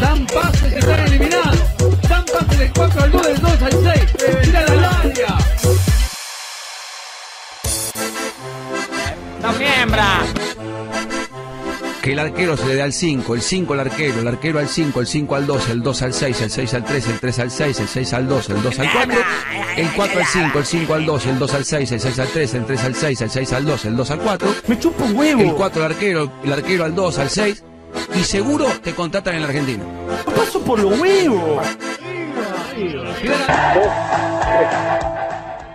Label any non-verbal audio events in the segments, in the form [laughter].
Dan pases que están eliminados. Dan pases del 4 al 2, del 2 al 6. Tira la área. ¡No miembra! Que el arquero se le dé al 5, el 5 al arquero, el arquero al 5, el 5 al 2, el 2 al 6, el 6 al 3, el 3 al 6, el 6 al 2, el 2 al 4, el 4 al 5, el 5 al 2, el 2 al 6, el 6 al 3, el 3 al 6, el 6 al 2, el 2 al 4. Me chupa un huevo. El 4 al arquero, el arquero al 2, al 6. Y seguro te contratan en el argentino. Paso por los huevos.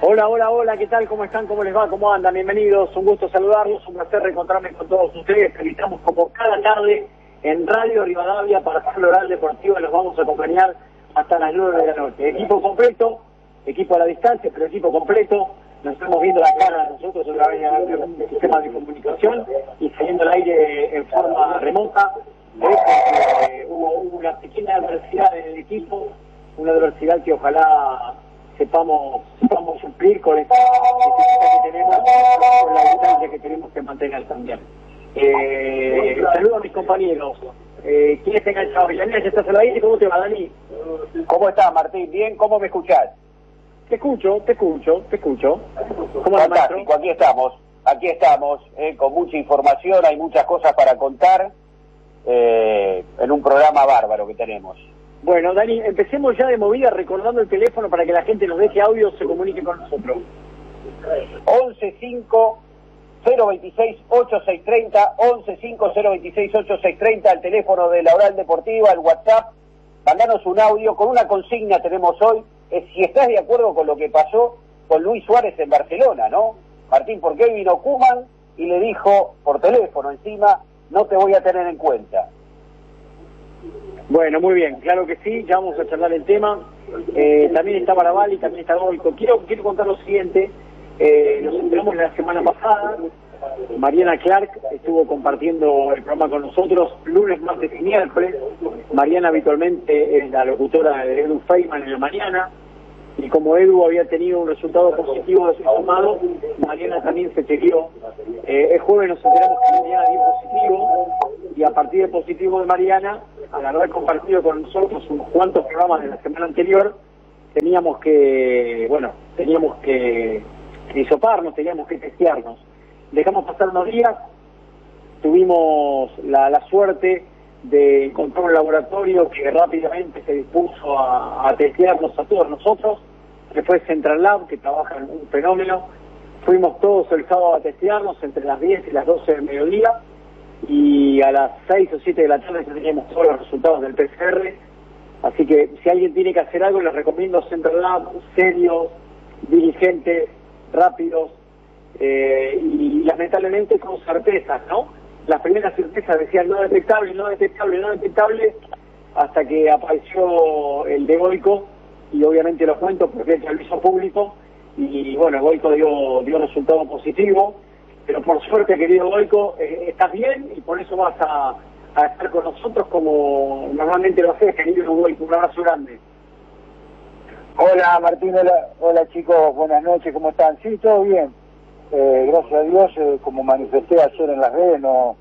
Hola, hola, hola, ¿qué tal? ¿Cómo están? ¿Cómo les va? ¿Cómo andan? Bienvenidos, un gusto saludarlos, un placer reencontrarme con todos ustedes. Estamos como cada tarde en Radio Rivadavia para hacer oral deportivo y los vamos a acompañar hasta las 9 de la noche. Equipo completo, equipo a la distancia, pero equipo completo. Nos estamos viendo la cara nosotros a través del sistema de comunicación y saliendo al aire en forma remota. Eh, hubo, hubo una pequeña adversidad en el equipo, una adversidad que ojalá sepamos, sepamos suplir con esta necesidad que tenemos, con la distancia que tenemos que mantener también. Eh, saludo a mis compañeros. Eh, ¿Quién está enganchado? Villanera, ¿ya estás al aire? ¿Cómo te va, Dani? ¿Cómo estás, Martín? Bien, ¿cómo me escuchás? Te escucho, te escucho, te escucho. Fantástico, aquí estamos, aquí estamos, eh, con mucha información, hay muchas cosas para contar, eh, en un programa bárbaro que tenemos. Bueno, Dani, empecemos ya de movida recordando el teléfono para que la gente nos deje audio se comunique con nosotros. 115 026 8630 115 026 8630 el teléfono de la Oral Deportiva, el WhatsApp. Mandanos un audio con una consigna tenemos hoy, es si estás de acuerdo con lo que pasó con Luis Suárez en Barcelona, ¿no? Martín, ¿por qué vino Kuman y le dijo por teléfono encima, no te voy a tener en cuenta? Bueno, muy bien, claro que sí, ya vamos a charlar el tema. Eh, también está Barabali, también está Goico. Quiero, quiero contar lo siguiente, eh, nos enteramos la semana pasada, Mariana Clark estuvo compartiendo el programa con nosotros lunes, martes y miércoles. Mariana habitualmente es la locutora de Edu Feynman en la mañana. Y como Edu había tenido un resultado positivo de su sumado, Mariana también se chequeó. Eh, el jueves nos enteramos que Mariana dio positivo y a partir del positivo de Mariana, al haber compartido con nosotros unos cuantos programas de la semana anterior, teníamos que, bueno, teníamos que, hisoparnos, teníamos que testearnos. Dejamos pasar unos días, tuvimos la, la suerte de encontrar un laboratorio que rápidamente se dispuso a, a testearnos a todos nosotros, que fue Central Lab, que trabaja en un fenómeno. Fuimos todos el sábado a testearnos entre las 10 y las 12 del mediodía y a las 6 o 7 de la tarde ya teníamos todos los resultados del PCR. Así que si alguien tiene que hacer algo, les recomiendo Central Lab, serios, diligentes, rápidos eh, y lamentablemente con certezas, ¿no? Las primeras certezas decían no detectable, no detectable, no detectable, hasta que apareció el de Goico, y obviamente lo cuento porque el hizo público, y bueno, Goico dio, dio resultado positivo, pero por suerte, querido Goico, eh, estás bien y por eso vas a, estar con nosotros como normalmente lo haces, querido Goico. Un abrazo grande. Hola Martín, hola chicos, buenas noches, ¿cómo están? Sí, todo bien. Eh, gracias a Dios, eh, como manifesté ayer en las redes, no,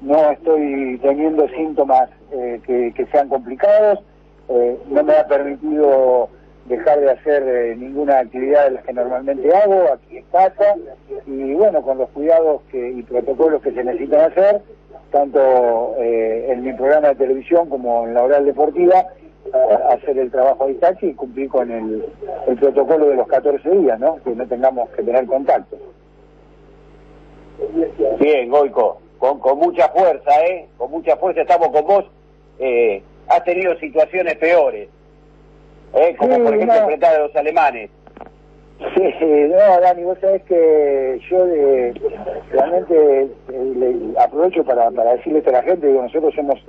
no estoy teniendo síntomas eh, que, sean complicados. Eh, no me ha permitido dejar de hacer eh, ninguna actividad de las que normalmente hago aquí en casa y bueno, con los cuidados que, y protocolos que se necesitan hacer, tanto en mi programa de televisión como en la oral deportiva, hacer el trabajo a distancia y cumplir con el, el protocolo de los 14 días, ¿no? Que no tengamos que tener contacto. Bien, Goico, con, con mucha fuerza, ¿eh? Con mucha fuerza estamos con vos. Eh, has tenido situaciones peores, ¿eh? Como Sí, por ejemplo no. enfrentar a los alemanes. Sí, no, Dani, vos sabés que yo de, realmente eh, le- aprovecho para, para decirle esto a la gente, digo, nosotros somos,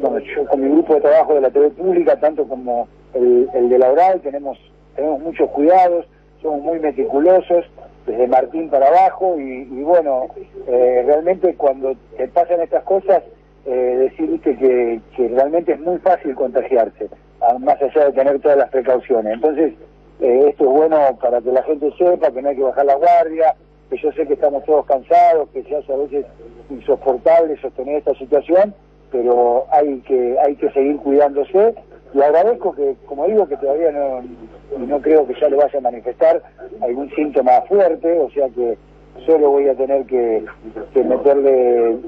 bueno, yo con mi grupo de trabajo de la TV pública, tanto como el, el de la oral, tenemos, tenemos muchos cuidados, somos muy meticulosos, desde Martín para abajo, y, bueno, eh, realmente cuando te pasan estas cosas, eh, decirte que, que realmente es muy fácil contagiarse, ah, más allá de tener todas las precauciones. Entonces, eh, esto es bueno para que la gente sepa que no hay que bajar la guardia, que yo sé que estamos todos cansados, que se hace a veces insoportable sostener esta situación, pero hay que hay que seguir cuidándose y agradezco que, como digo, que todavía no, no creo que ya le vaya a manifestar algún síntoma fuerte, o sea que solo voy a tener que, meterle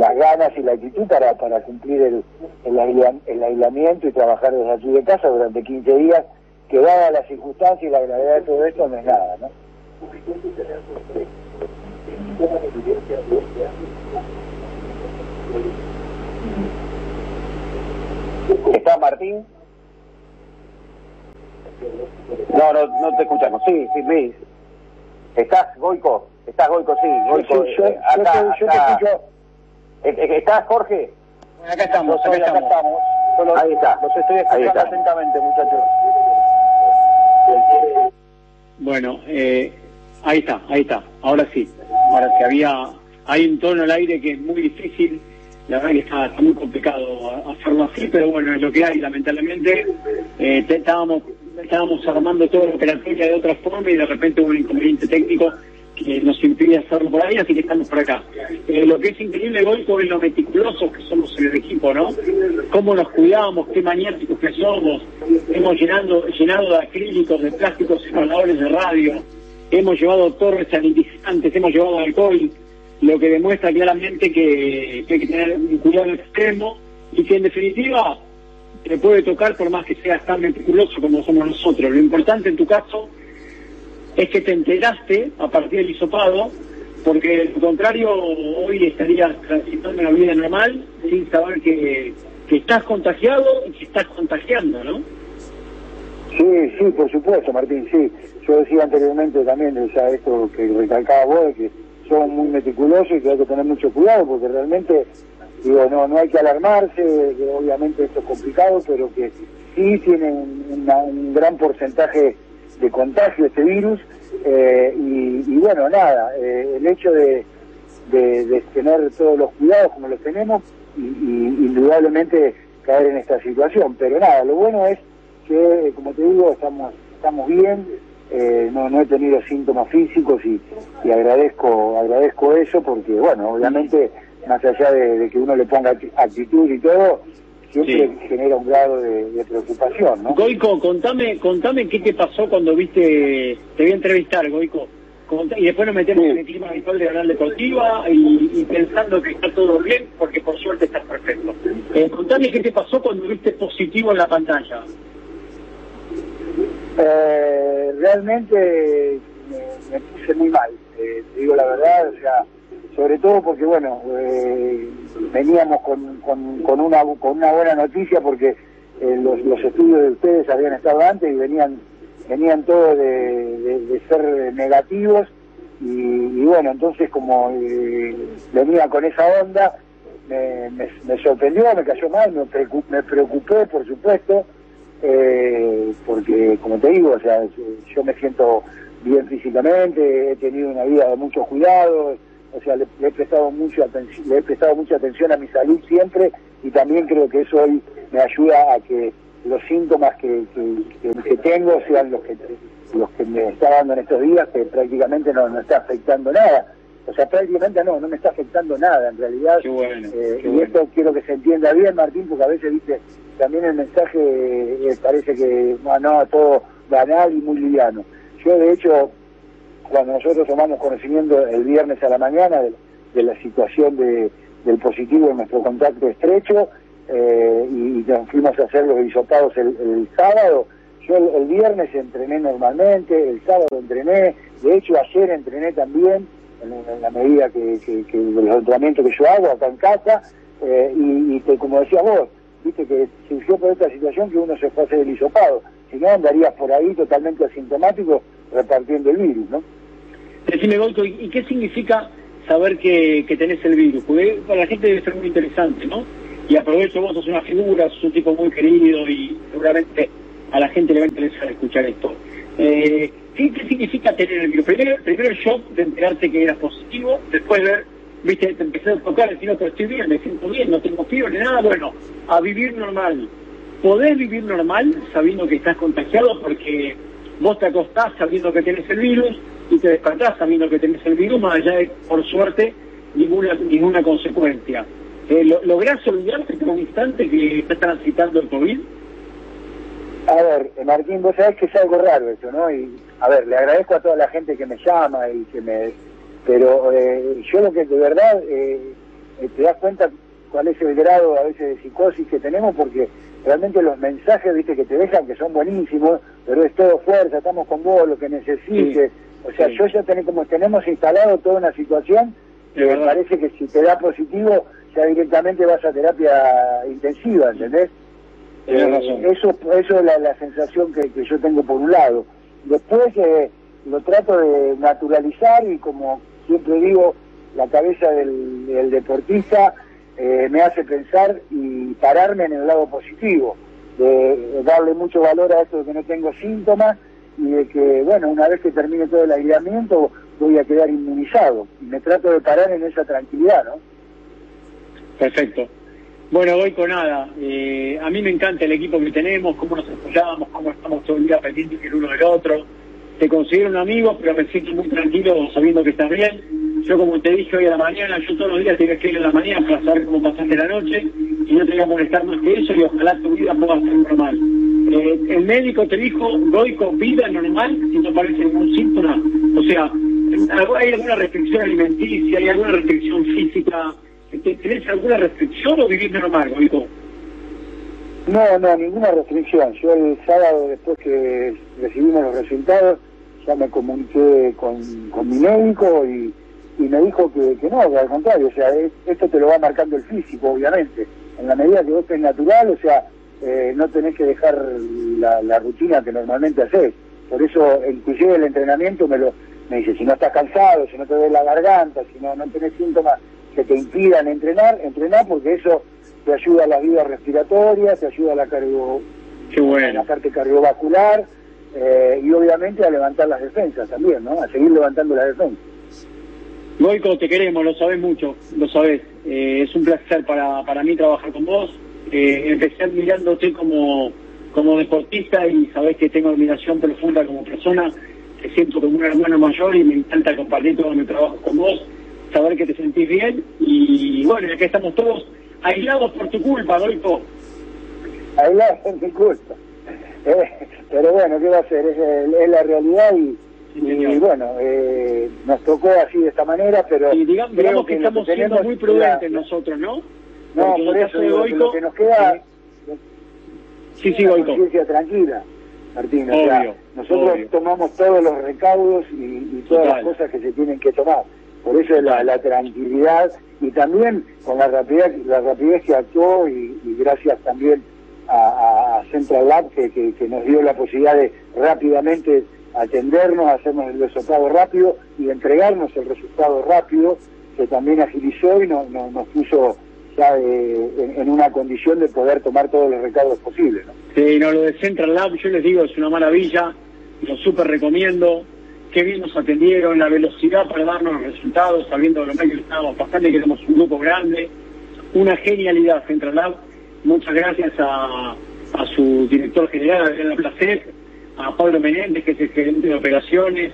las ganas y la actitud para, para cumplir el, el, aislamiento y trabajar desde aquí de casa durante 15 días, que dada la circunstancia y la gravedad de todo esto no es nada, ¿no? ¿Estás Martín? No, no, no te escuchamos. Sí, sí, Luis. ¿Estás, Goico? ¿Estás, Goico? Sí, Goico. Sí, yo, eh, acá, yo, te, escucho. Eh, eh, ¿Estás, Jorge? Bueno, acá estamos, acá, estamos. ahí está. Los estoy escuchando atentamente, muchachos. Bueno, eh, ahí está, ahí está. Ahora sí. Ahora sí, había... Hay un tono al aire que es muy difícil la verdad que está, muy complicado hacerlo así, pero bueno, es lo que hay, lamentablemente. Eh, estábamos, estábamos armando todo la operatoria de otra forma y de repente hubo un inconveniente técnico que nos impide hacerlo por ahí, así que estamos por acá. Eh, lo que es increíble, Golco, es lo meticulosos que somos en el equipo, ¿no? Cómo nos cuidamos, qué maniáticos que somos. Hemos llenado, llenado de acrílicos, de plásticos separadores de radio. Hemos llevado torres sanitizantes, hemos llevado alcohol lo que demuestra claramente que, hay que tener un cuidado extremo y que en definitiva te puede tocar por más que seas tan meticuloso como somos nosotros. Lo importante en tu caso es que te enteraste a partir del hisopado, porque de lo contrario hoy estarías transitando una vida normal sin saber que, que estás contagiado y que estás contagiando, ¿no? Sí, sí, por supuesto, Martín, sí. Yo decía anteriormente también, ya esto que recalcaba vos, que son muy meticulosos y que hay que tener mucho cuidado porque realmente, digo, no, no hay que alarmarse, que obviamente esto es complicado, pero que sí tiene un, gran porcentaje de contagio este virus eh, y, bueno, nada, eh, el hecho de, de, tener todos los cuidados como los tenemos y, indudablemente caer en esta situación, pero nada, lo bueno es que, como te digo, estamos, estamos bien, eh, no, no he tenido síntomas físicos y, agradezco agradezco eso porque, bueno, obviamente, más allá de, que uno le ponga actitud y todo, siempre genera un grado de, preocupación, ¿no? Goico, contame, contame qué te pasó cuando viste, te voy a entrevistar, Goico, y después nos metemos en el clima habitual de Canal Deportiva y, y, pensando que está todo bien, porque por suerte está perfecto. Eh, contame qué te pasó cuando viste positivo en la pantalla. Eh, realmente me, puse muy mal, eh, te digo la verdad, o sea, sobre todo porque, bueno, eh, veníamos con, con, una, con una buena noticia porque los, los estudios de ustedes habían estado antes y venían venían todos de, ser negativos y, bueno, entonces como venía con esa onda, me, me, sorprendió, me cayó mal, me, me preocupé, por supuesto, eh, porque como te digo, o sea, yo me siento bien físicamente, he tenido una vida de mucho cuidado, o sea, le, he prestado mucho le he prestado mucha atención a mi salud siempre y también creo que eso hoy me ayuda a que los síntomas que, que, tengo sean los que los que me está dando en estos días, que prácticamente no, no está afectando nada o sea, prácticamente no, no me está afectando nada en realidad. Eh, y esto quiero que se entienda bien, Martín, porque a veces, viste, también el mensaje eh, parece que, no, todo banal y muy liviano. Yo, de hecho, cuando nosotros tomamos conocimiento el viernes a la mañana de, la situación de, del positivo en nuestro contacto estrecho, eh, y, nos fuimos a hacer los hisopados el, sábado, yo el, viernes entrené normalmente, el sábado entrené, de hecho ayer entrené también, en, la medida que, que, que los entrenamientos que yo hago acá en casa, eh, y, que, como decías vos, viste que surgió por esta situación que uno se fue a hacer el hisopado, si no andarías por ahí totalmente asintomático repartiendo el virus, ¿no? Decime, Golco, ¿y qué significa saber que, que tenés el virus? Porque para la gente debe ser muy interesante, ¿no? Y aprovecho, vos sos una figura, sos un tipo muy querido y seguramente a la gente le va a interesar escuchar esto. Eh, ¿qué, significa tener el virus? Primero, primero el shock de enterarte que eras positivo, después ver, viste, te empecé a tocar, decir, no, pero estoy bien, me siento bien, no tengo fiebre, nada, bueno, a vivir normal. ¿Podés vivir normal sabiendo que estás contagiado porque vos te acostás sabiendo que tienes el virus, y te despertás sabiendo que tenés el virus, más allá de, por suerte, ninguna ninguna consecuencia. Eh, ¿Lográs olvidarte por un instante que estás transitando el COVID? A ver, eh, Martín, vos sabés que es algo raro eso, ¿no? Y, a ver, le agradezco a toda la gente que me llama y que me... Pero eh, yo lo que de verdad eh, te das cuenta cuál es el grado a veces de psicosis que tenemos porque realmente los mensajes, viste, que te dejan que son buenísimos, pero es todo fuerza, estamos con vos, lo que necesites. o sea, yo ya tenemos, como tenemos instalado toda una situación, me parece que si te da positivo, ya directamente vas a terapia intensiva, ¿entendés? Eh, eso, eso es la, sensación que, yo tengo por un lado. Después eh, lo trato de naturalizar y como siempre digo, la cabeza del, deportista eh, me hace pensar y pararme en el lado positivo, de, darle mucho valor a esto de que no tengo síntomas y de que, bueno, una vez que termine todo el aislamiento voy a quedar inmunizado. Y me trato de parar en esa tranquilidad, ¿no? Perfecto. Bueno, voy con nada. Eh, a mí me encanta el equipo que tenemos, cómo nos apoyamos, cómo estamos todo el día pendientes el uno del otro. Te considero un amigo, pero me siento muy tranquilo sabiendo que estás bien. Yo, como te dije hoy a la mañana, yo todos los días te voy a la mañana para saber cómo pasaste la noche y no te voy a molestar más que eso y ojalá tu vida pueda ser normal. Eh, el médico te dijo, con vida normal si no aparece ningún síntoma. O sea, ¿hay alguna restricción alimenticia, hay alguna restricción física? ¿Tenés alguna restricción o vivís normal, Goico? No, no, ninguna restricción. Yo el sábado, después que recibimos los resultados, ya me comuniqué con, con mi médico y, me dijo que, que, no, que al contrario, o sea, esto te lo va marcando el físico, obviamente. En la medida que vos estés natural, o sea, eh, no tenés que dejar la, la, rutina que normalmente haces. Por eso, inclusive el entrenamiento me lo me dice, si no estás cansado, si no te duele la garganta, si no, no tenés síntomas que te impidan entrenar, entrenar porque eso te ayuda a las vidas respiratorias, te ayuda a la, cardio, la parte cardiovascular eh, y obviamente a levantar las defensas también, ¿no? A seguir levantando las defensas. Goico, te queremos, lo sabes mucho, lo sabes. Eh, es un placer para, para mí trabajar con vos. Eh, empecé admirándote como, como deportista y sabés que tengo admiración profunda como persona. Te siento como un hermano mayor y me encanta compartir todo mi trabajo con vos saber que te sentís bien y bueno, ya que estamos todos aislados por tu culpa, Dolfo. Aislados por mi culpa. Eh, [laughs] pero bueno, ¿qué va a ser? Es, la realidad y, y bueno, eh, nos tocó así de esta manera, pero... Y digamos, que, estamos siendo muy prudentes nosotros, ¿no? No, por eso lo que nos queda... Sí, sí, Goico. tranquila, Martín. nosotros tomamos todos los recaudos y, todas las cosas que se tienen que tomar. Por eso la, la tranquilidad y también con la rapidez, la rapidez que actuó y, gracias también a, Central Lab que, que, nos dio la posibilidad de rápidamente atendernos, hacernos el resultado rápido y entregarnos el resultado rápido que también agilizó y nos, nos, puso ya en, una condición de poder tomar todos los recaudos posibles. ¿no? Sí, no, lo de Central Lab yo les digo es una maravilla, lo súper recomiendo qué bien nos atendieron, la velocidad para darnos los resultados, sabiendo lo que estábamos pasando y que tenemos un grupo grande. Una genialidad Central Lab. Muchas gracias a, su director general, Adriana Placer, a Pablo Menéndez, que es el gerente de operaciones.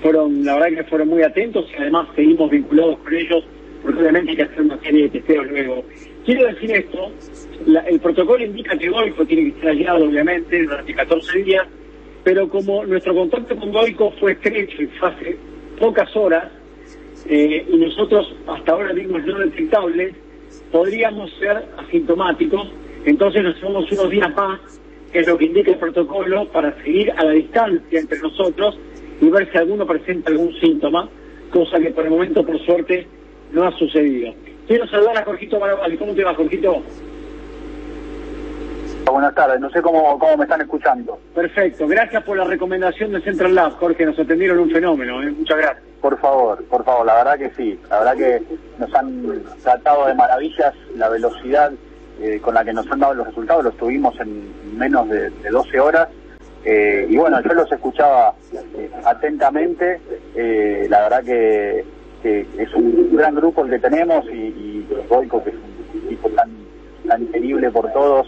Fueron, la verdad que fueron muy atentos y además seguimos vinculados con ellos, porque obviamente hay que hacer una serie de testeos luego. Quiero decir esto, el protocolo indica que Golfo tiene que ser aislado, obviamente, durante 14 días, pero como nuestro contacto con Goico fue estrecho y fue hace pocas horas, eh, y nosotros hasta ahora mismos no detectables, podríamos ser asintomáticos, entonces nos tomamos unos días más, que es lo que indica el protocolo, para seguir a la distancia entre nosotros y ver si alguno presenta algún síntoma, cosa que por el momento, por suerte, no ha sucedido. Quiero saludar a Jorgito Maravalli. ¿Cómo te va, Jorgito? Buenas tardes, no sé cómo, cómo me están escuchando. Perfecto, gracias por la recomendación de Central Lab, Jorge, nos atendieron un fenómeno, ¿eh? muchas gracias. Por favor, por favor, la verdad que sí, la verdad que nos han tratado de maravillas, la velocidad eh, con la que nos han dado los resultados, los tuvimos en menos de, 12 horas. Eh, y bueno, yo los escuchaba atentamente, la verdad que, es un gran grupo el que tenemos y, y que es un equipo tan, tan querible por todos,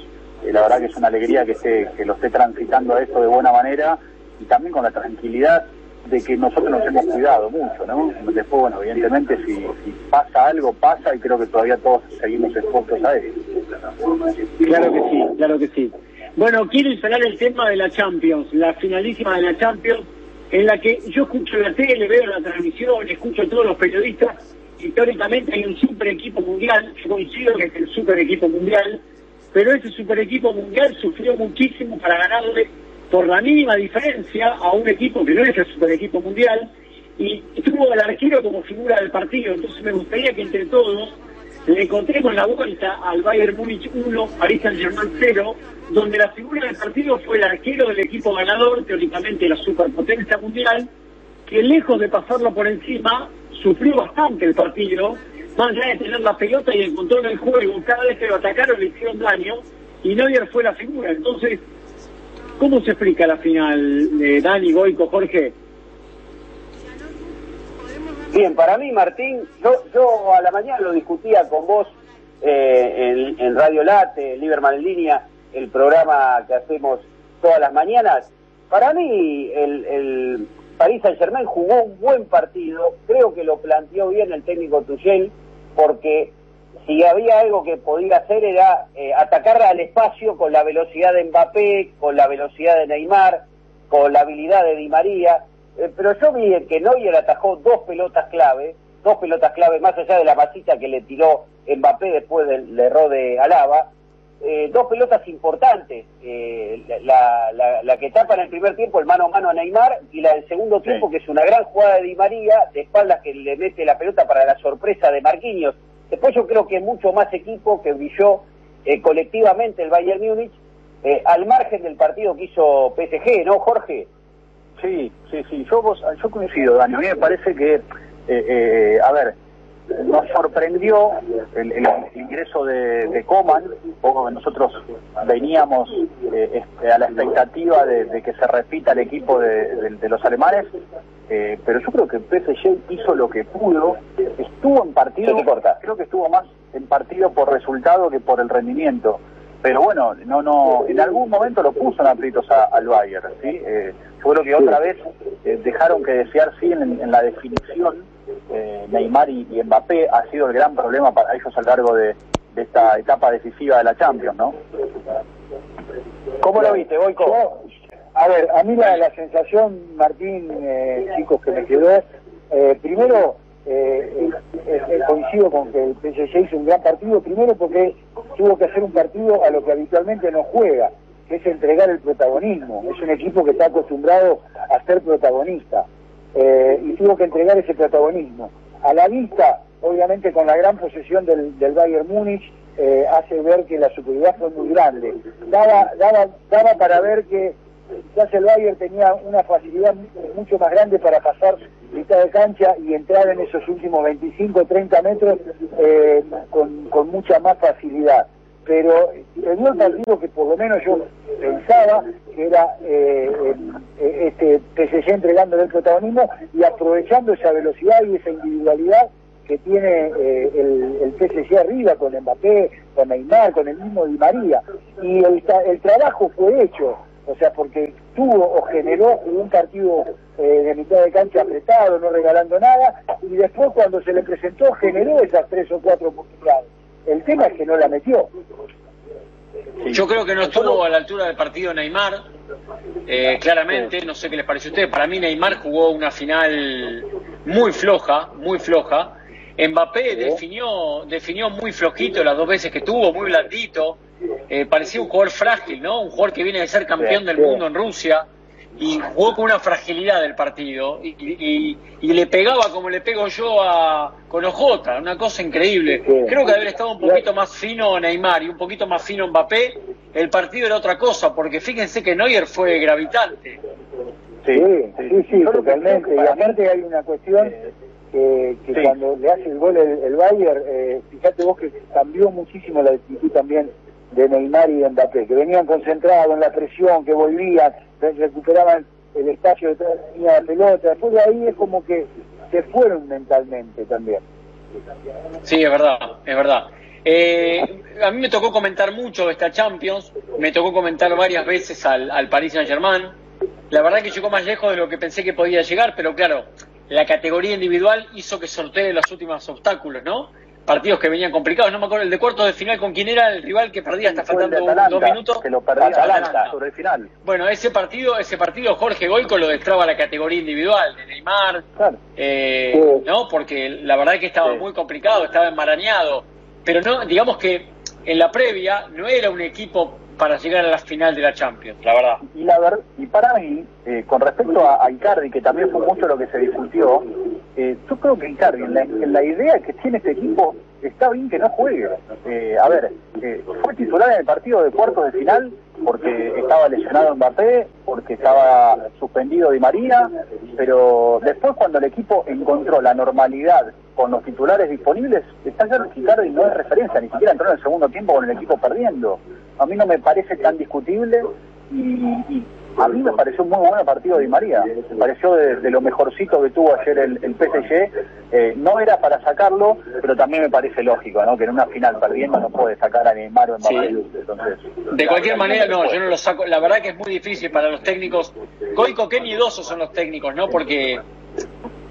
la verdad que es una alegría que, esté, que lo esté transitando a esto de buena manera y también con la tranquilidad de que nosotros nos hemos cuidado mucho, ¿no? Después, bueno, evidentemente si, pasa algo, pasa y creo que todavía todos seguimos expuestos a eso. Claro que sí, claro que sí. Bueno, quiero instalar el tema de la Champions, la finalísima de la Champions, en la que yo escucho la tele, veo la transmisión, escucho a todos los periodistas, y teóricamente hay un super equipo mundial, yo coincido que es el super equipo mundial, pero ese super equipo mundial sufrió muchísimo para ganarle por la mínima diferencia a un equipo que no es el super equipo mundial, y tuvo al arquero como figura del partido, entonces me gustaría que entre todos le encontremos la vuelta al Bayern Múnich 1, Paris Saint-Germain 0, donde la figura del partido fue el arquero del equipo ganador, teóricamente la superpotencia mundial, que lejos de pasarlo por encima, sufrió bastante el partido, más allá de tener la pelota y el control del juego, cada vez que lo atacaron le hicieron daño, y Neuer fue la figura. Entonces, ¿cómo se explica la final de Dani, Goico, Jorge? Bien, para mí, Martín, yo, yo a la mañana lo discutía con vos eh, en, en Radio Late, Liberman en línea, el programa que hacemos todas las mañanas. Para mí, el, el París Saint Germain jugó un buen partido, creo que lo planteó bien el técnico Tuchel, porque si había algo que podía hacer era eh, atacar al espacio con la velocidad de Mbappé, con la velocidad de Neymar, con la habilidad de Di María. Eh, pero yo vi que Neuer atajó dos pelotas clave, dos pelotas clave más allá de la masita que le tiró Mbappé después del, error de Alaba, eh, dos pelotas importantes, eh, la, la, la, que tapa en el primer tiempo el mano a mano a Neymar y la del segundo tiempo que es una gran jugada de Di María, de espaldas que le mete la pelota para la sorpresa de Marquinhos. Después yo creo que mucho más equipo que brilló eh, colectivamente el Bayern Múnich, al margen del partido que hizo PSG, ¿no, Jorge? Sí, sí, sí, yo, vos, yo coincido, Dani. A mí me parece que, eh, eh, a ver, nos sorprendió el, ingreso de, de, Coman, poco que nosotros veníamos eh, este, a la expectativa de, que se repita el equipo de los alemanes, eh, pero yo creo que PSG hizo lo que pudo, estuvo en partido, creo que estuvo más en partido por resultado que por el rendimiento pero bueno, no, no, en algún momento lo puso en aprietos al Bayern, ¿sí? Eh, yo creo que otra vez eh, dejaron que desear, sí, en, en la definición, eh, Neymar y, y, Mbappé ha sido el gran problema para ellos a lo largo de, de esta etapa decisiva de la Champions, ¿no? ¿Cómo lo viste, Boico? A ver, a mí la, sensación, Martín, eh, chicos, que me quedó, eh, primero, eh, eh, coincido con que el PSG hizo un gran partido, primero porque tuvo que hacer un partido a lo que habitualmente no juega, que es entregar el protagonismo. Es un equipo que está acostumbrado a ser protagonista eh, y tuvo que entregar ese protagonismo. A la vista, obviamente con la gran posesión del, del Bayern Múnich, eh, hace ver que la superioridad fue muy grande. Daba, daba, daba para ver que quizás el Bayern tenía una facilidad mucho más grande para pasar mitad de cancha y entrar en esos últimos 25 30 metros eh, con, mucha más facilidad. Pero dio el partido que por lo menos yo pensaba que era eh, eh, este PSG entregándole el protagonismo y aprovechando esa velocidad y esa individualidad que tiene eh, el, el arriba con Mbappé, con Neymar, con el mismo Di María. Y el trabajo fue hecho o sea, porque tuvo o generó un partido eh, de mitad de cancha apretado, no regalando nada, y después cuando se le presentó generó esas tres o cuatro oportunidades. El tema es que no la metió. Yo creo que no estuvo a la altura del partido Neymar, eh, claramente, no sé qué les pareció a ustedes, para mí Neymar jugó una final muy floja, muy floja. Mbappé definió, definió muy flojito las dos veces que tuvo, muy blandito, eh, parecía un jugador frágil, ¿no? Un jugador que viene de ser campeón del mundo en Rusia y jugó con una fragilidad del partido y, y, y le pegaba como le pego yo a con Ojota, una cosa increíble. Creo que haber estado un poquito más fino Neymar y un poquito más fino Mbappé, el partido era otra cosa, porque fíjense que Neuer fue gravitante. Sí, sí, sí, totalmente. Y aparte hay una cuestión que, que sí. cuando le hace el gol el, el Bayern, eh, fíjate vos que cambió muchísimo la actitud también de Neymar y de Mbappé, que venían concentrados en la presión, que volvían, recuperaban el espacio de la pelota, después de ahí es como que se fueron mentalmente también. Sí, es verdad, es verdad. Eh, a mí me tocó comentar mucho esta Champions, me tocó comentar varias veces al, al Paris Saint Germain, la verdad que llegó más lejos de lo que pensé que podía llegar, pero claro, la categoría individual hizo que sortee los últimos obstáculos, ¿no? Partidos que venían complicados, no me acuerdo el de cuartos de final con quién era el rival que perdía hasta faltando Atalanta, dos minutos. Que lo perdía Atalanta. Atalanta sobre el final. Bueno, ese partido, ese partido Jorge Goico lo destraba la categoría individual de Neymar, Claro. eh, Sí. ¿no? Porque la verdad que estaba Sí. muy complicado, estaba enmarañado, pero no, digamos que en la previa no era un equipo para llegar a la final de la Champions, la verdad. Y, la ver- y para mí, eh, con respecto a, a Icardi, que también fue mucho lo que se discutió, eh, yo creo que Icardi, en la, en la idea que tiene este equipo, está bien que no juegue. Eh, a ver, eh, fue titular en el partido de cuartos de final porque estaba lesionado Mbappé, porque estaba suspendido Di María, pero después cuando el equipo encontró la normalidad con los titulares disponibles, está claro que Icardi no es referencia, ni siquiera entró en el segundo tiempo con el equipo perdiendo. A mí no me parece tan discutible y, y a mí me pareció un muy buen partido de Di María. Me pareció de, de lo mejorcito que tuvo ayer el, el PSG. Eh, no era para sacarlo, pero también me parece lógico, ¿no? Que en una final perdiendo no puede sacar a Neymar o Mbappé. Sí. Entonces, De cualquier manera, no, yo no lo saco. La verdad que es muy difícil para los técnicos. Goico, qué miedosos son los técnicos, ¿no? Porque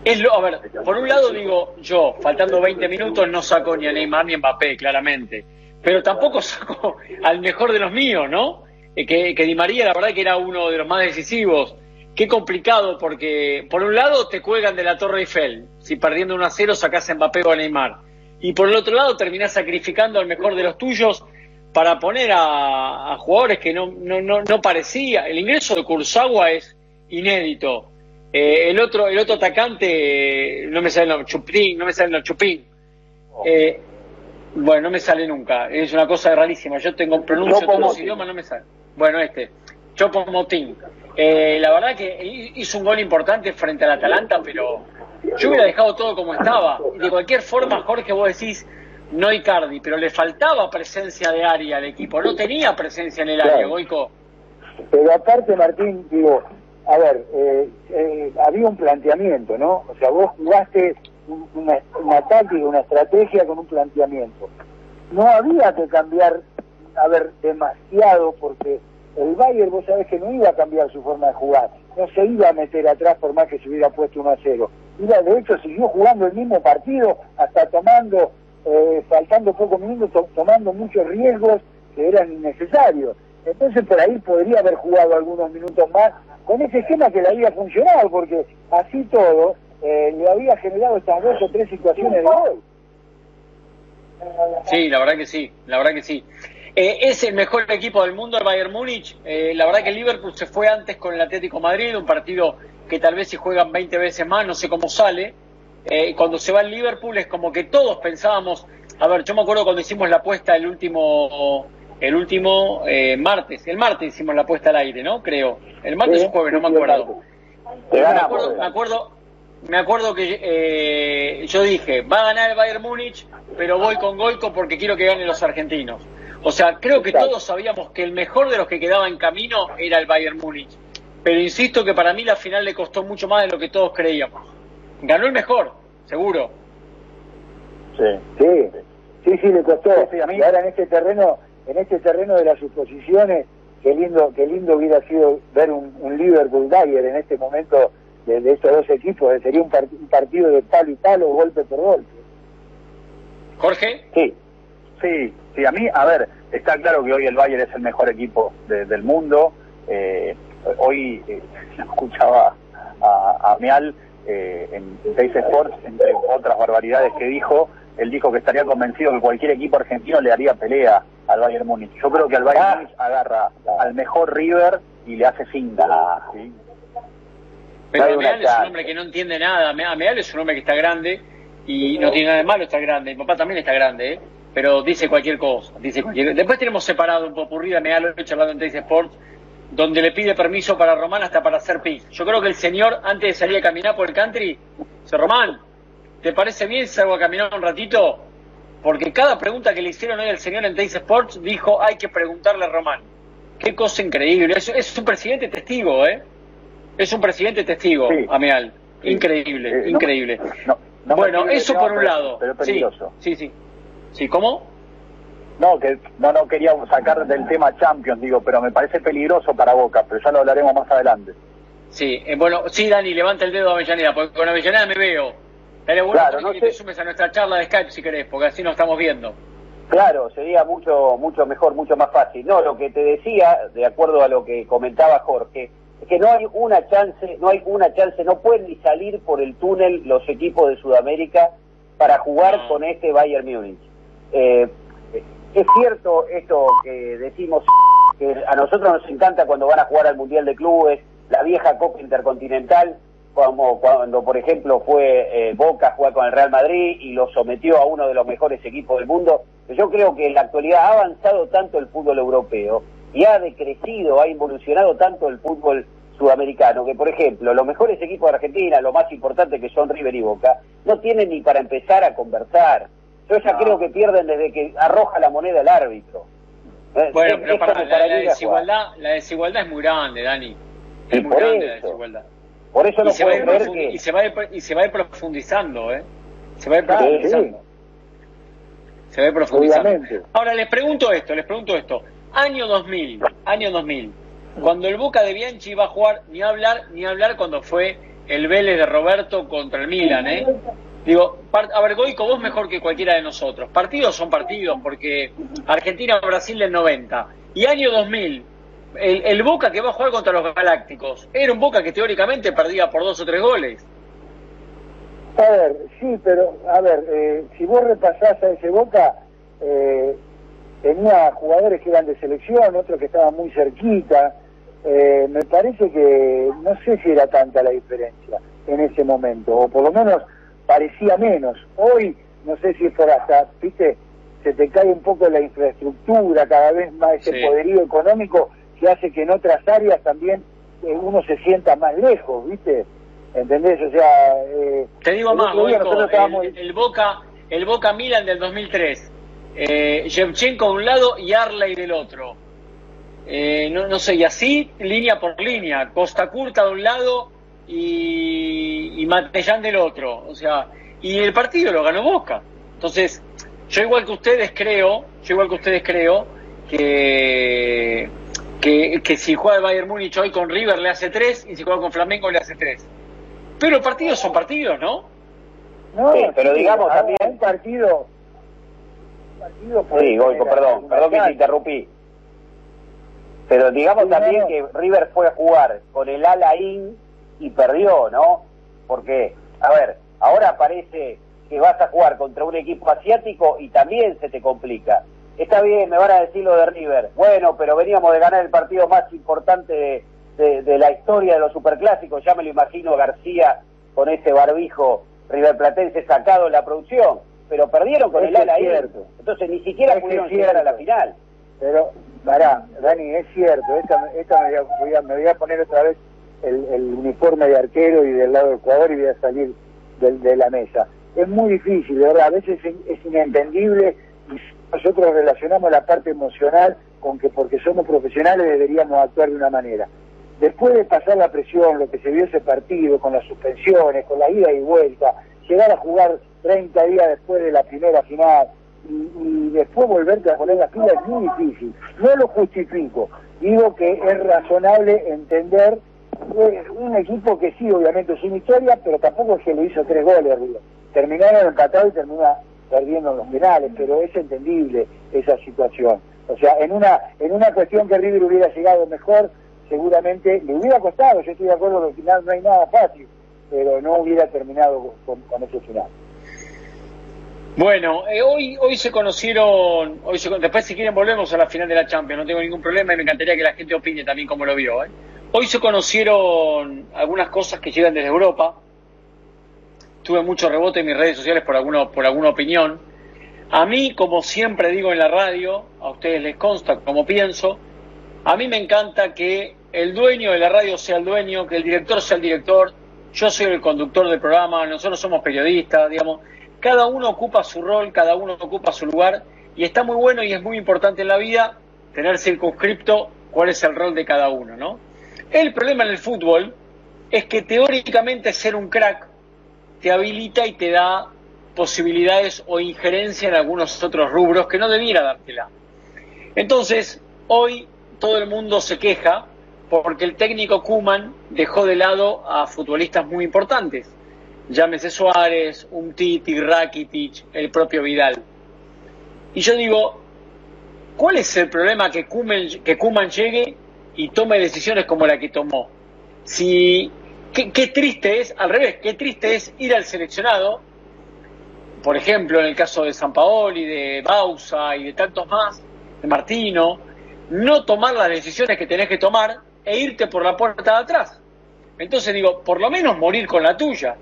es lo. A ver, por un lado digo, yo, faltando 20 minutos, no saco ni a Neymar ni a Mbappé, claramente. Pero tampoco [laughs] saco al mejor de los míos, ¿no? Eh, que, que Di María, la verdad que era uno de los más decisivos. Qué complicado, porque por un lado te cuelgan de la Torre Eiffel. Si perdiendo 1 a 0 sacás a Mbappé o a Neymar. Y por el otro lado terminás sacrificando al mejor de los tuyos para poner a, a jugadores que no, no, no, no parecía. El ingreso de Kurzawa es inédito. Eh, el otro el otro atacante, no me sale los Chupín, no me salen los Chupín. Eh, bueno, no me sale nunca. Es una cosa rarísima. Yo tengo pronuncio todos los idiomas, no me sale. Bueno, este. Chopo Motín. Eh, la verdad que hi- hizo un gol importante frente al Atalanta, pero yo hubiera dejado todo como estaba. De cualquier forma, Jorge, vos decís, no Icardi, pero le faltaba presencia de área al equipo. No tenía presencia en el área, Claro. Goico. Pero aparte, Martín, digo, a ver, eh, eh, había un planteamiento, ¿no? O sea, vos jugaste un- una, una táctica, una estrategia con un planteamiento. No había que cambiar, a ver, demasiado, porque el Bayern, vos sabés que no iba a cambiar su forma de jugar. No se iba a meter atrás por más que se hubiera puesto 1 a 0. Iba, de hecho, siguió jugando el mismo partido, hasta tomando, eh, faltando pocos minutos, to- tomando muchos riesgos que eran innecesarios. Entonces por ahí podría haber jugado algunos minutos más con ese esquema que le había funcionado, porque así todo eh, le había generado estas dos o tres situaciones de gol. Sí, la verdad que sí, la verdad que sí. Eh, es el mejor equipo del mundo el Bayern Múnich. Eh, la verdad que el Liverpool se fue antes con el Atlético de Madrid, un partido que tal vez si juegan 20 veces más, no sé cómo sale. Eh, cuando se va el Liverpool es como que todos pensábamos, a ver, yo me acuerdo cuando hicimos la apuesta el último el último eh, martes, el martes hicimos la apuesta al aire, ¿no? Creo. El martes Sí, o jueves, no me acuerdo. me acuerdo, me acuerdo, me acuerdo que eh, yo dije, va a ganar el Bayern Múnich, pero voy con Goico porque quiero que ganen los argentinos. O sea, creo que todos sabíamos que el mejor de los que quedaba en camino era el Bayern Múnich. Pero insisto que para mí la final le costó mucho más de lo que todos creíamos. Ganó el mejor, seguro. Sí. Sí, sí, sí, le costó. Sí, sí, a mí- Y ahora en este terreno, en este terreno de las suposiciones, qué lindo, qué lindo hubiera sido ver un, un Liverpool Bayern en este momento de, de estos dos equipos. Sería un, un partido de palo y palo, golpe por golpe. Jorge, Sí, sí, sí. A mí, a ver, está claro que hoy el Bayern es el mejor equipo de- del mundo. Eh, hoy eh, [laughs] escuchaba a, a Meal eh, en Teis Sports, entre otras barbaridades que dijo, él dijo que estaría convencido que cualquier equipo argentino le daría pelea al Bayern Múnich. Yo creo que al Bayern Ah. Múnich agarra al mejor River y le hace cinco. ¿sí? pero Ameal es un hombre que no entiende nada. Ameal es un hombre que está grande y no tiene nada de malo estar grande. Mi papá también está grande, ¿eh? Pero dice cualquier cosa. dice cualquier Después tenemos separado un popurrí de Ameal, hoy charlando en Teis Sports, donde le pide permiso para Román hasta para hacer pis. Yo creo que el señor, antes de salir a caminar por el country, dice, Román, ¿te parece bien si salgo a caminar un ratito? Porque cada pregunta que le hicieron hoy al señor en Teis Sports dijo, hay que preguntarle a Román. Qué cosa increíble. Es, es un presidente testigo, ¿eh? Es un presidente testigo, Sí. Ameal. Sí. Increíble, Eh, no- increíble. no- no me bueno, eso por un lado. pero sí, peligroso. sí, sí. Sí, ¿cómo? No, que no, no quería sacar del tema Champions, digo, pero me parece peligroso para Boca, pero ya lo hablaremos más adelante. Sí, eh, bueno, sí, Dani, levanta el dedo a Avellaneda, porque con Avellaneda me veo. Dale bueno Claro, no que sé. te sumes a nuestra charla de Skype si querés, porque así nos estamos viendo. Claro, sería mucho mucho mejor, mucho más fácil. No, lo que te decía, de acuerdo a lo que comentaba Jorge, es que no hay una chance, no hay una chance, no pueden ni salir por el túnel los equipos de Sudamérica para jugar No. con este Bayern Múnich. Eh, es cierto esto que decimos, que a nosotros nos encanta cuando van a jugar al Mundial de Clubes, la vieja Copa Intercontinental, como cuando, por ejemplo, fue eh, Boca a jugar con el Real Madrid y lo sometió a uno de los mejores equipos del mundo. Yo creo que en la actualidad ha avanzado tanto el fútbol europeo y ha decrecido, ha involucionado tanto el fútbol sudamericano, que por ejemplo, los mejores equipos de Argentina, lo más importante que son River y Boca, no tienen ni para empezar a conversar. Yo ya creo que pierden desde que arroja la moneda el árbitro. Eh, Bueno, es- pero para, la, jugar. desigualdad, la desigualdad es muy grande, Dani. Es Y muy grande la desigualdad. Por eso no se ver profu- que... y se va ir, y se va a ir profundizando, ¿eh? Se va a ir profundizando. Se va a ir profundizando. Obviamente. Ahora les pregunto esto, les pregunto esto. Año 2000, año 2000. Cuando el Boca de Bianchi iba a jugar, ni hablar, ni hablar cuando fue el Vélez de Roberto contra el Milan, ¿eh? Digo, a ver, Goico, vos mejor que cualquiera de nosotros. Partidos son partidos, porque Argentina-Brasil del 90 y año 2000, el, el Boca que va a jugar contra los Galácticos, era un Boca que teóricamente perdía por dos o tres goles. A ver, sí, pero, a ver, eh, si vos repasás a ese Boca, eh, tenía jugadores que eran de selección, otros que estaban muy cerquita. Eh, me parece que no sé si era tanta la diferencia en ese momento, o por lo menos parecía menos. Hoy, no sé si es por hasta, viste, se te cae un poco la infraestructura, cada vez más ese Sí. poderío económico que hace que en otras áreas también eh, uno se sienta más lejos, viste. ¿Entendés? O sea, eh, Te digo más, nosotros estábamos- el, el Boca, el Boca Milan del 2003, eh, Shevchenko de un lado y Arley del otro. Eh, no, no sé, y así, línea por línea, Costa Curta de un lado y, y Matellán del otro. O sea, y el partido lo ganó Boca. Entonces, yo igual que ustedes creo, yo igual que ustedes creo que, que, que si juega el Bayern Múnich hoy con River le hace tres y si juega con Flamengo le hace tres. Pero partidos son partidos, ¿no? No, Sí, pero digamos también- Un partido. un partido Sí, Goico, perdón, perdón que te interrumpí. Pero digamos Sí, también no. que River fue a jugar con el Alain y perdió, ¿no? Porque, a ver, ahora parece que vas a jugar contra un equipo asiático y también se te complica. Está bien, me van a decir lo de River. Bueno, pero veníamos de ganar el partido más importante de, de- de la historia de los superclásicos. Ya me lo imagino García con ese barbijo River Platense sacado en la producción. Pero perdieron con Eso el Alain. cierto. Entonces ni siquiera Eso pudieron llegar a la final. Pero, pará, Dani, es cierto, esta, esta me, voy a- me voy a poner otra vez el, el uniforme de arquero y del lado del jugador y voy a salir del- de la mesa. Es muy difícil, de verdad, a veces es, es inentendible y nosotros relacionamos la parte emocional con que porque somos profesionales deberíamos actuar de una manera. Después de pasar la presión, lo que se vio ese partido, con las suspensiones, con la ida y vuelta, llegar a jugar 30 días después de la primera final, y, y después volverte a poner las pilas es muy difícil. No lo justifico, digo que es razonable entender eh, un equipo que sí, obviamente es una historia, pero tampoco es que le hizo tres goles, River. Terminaron empatados y termina perdiendo en los penales, pero es entendible esa situación. O sea, en una en una cuestión que River hubiera llegado mejor, seguramente le hubiera costado, yo estoy de acuerdo que al final no hay nada fácil, pero no hubiera terminado con, con ese final. Bueno, eh, hoy hoy se conocieron, hoy se, después si quieren volvemos a la final de la Champions, no tengo ningún problema y me encantaría que la gente opine también como lo vio. ¿eh? Hoy se conocieron algunas cosas que llegan desde Europa. Tuve mucho rebote en mis redes sociales por alguna, por alguna opinión. A mí, como siempre digo en la radio, a ustedes les consta como pienso, a mí me encanta que el dueño de la radio sea el dueño, que el director sea el director, yo soy el conductor del programa, nosotros somos periodistas, digamos, cada uno ocupa su rol, cada uno ocupa su lugar, y está muy bueno y es muy importante en la vida tener circunscripto cuál es el rol de cada uno, ¿no? El problema en el fútbol es que teóricamente ser un crack te habilita y te da posibilidades o injerencia en algunos otros rubros que no debiera dártela. Entonces, hoy todo el mundo se queja porque el técnico Kuman dejó de lado a futbolistas muy importantes. Llámese Suárez, Umtiti, Rakitic, el propio Vidal. Y yo digo, ¿cuál es el problema que Kuman, que llegue y tome decisiones como la que tomó? Si, qué, qué triste es, al revés, qué triste es ir al seleccionado, por ejemplo, en el caso de San Paoli, de Bausa y de tantos más, de Martino, no tomar las decisiones que tenés que tomar e irte por la puerta de atrás. Entonces digo, por lo menos morir con la tuya.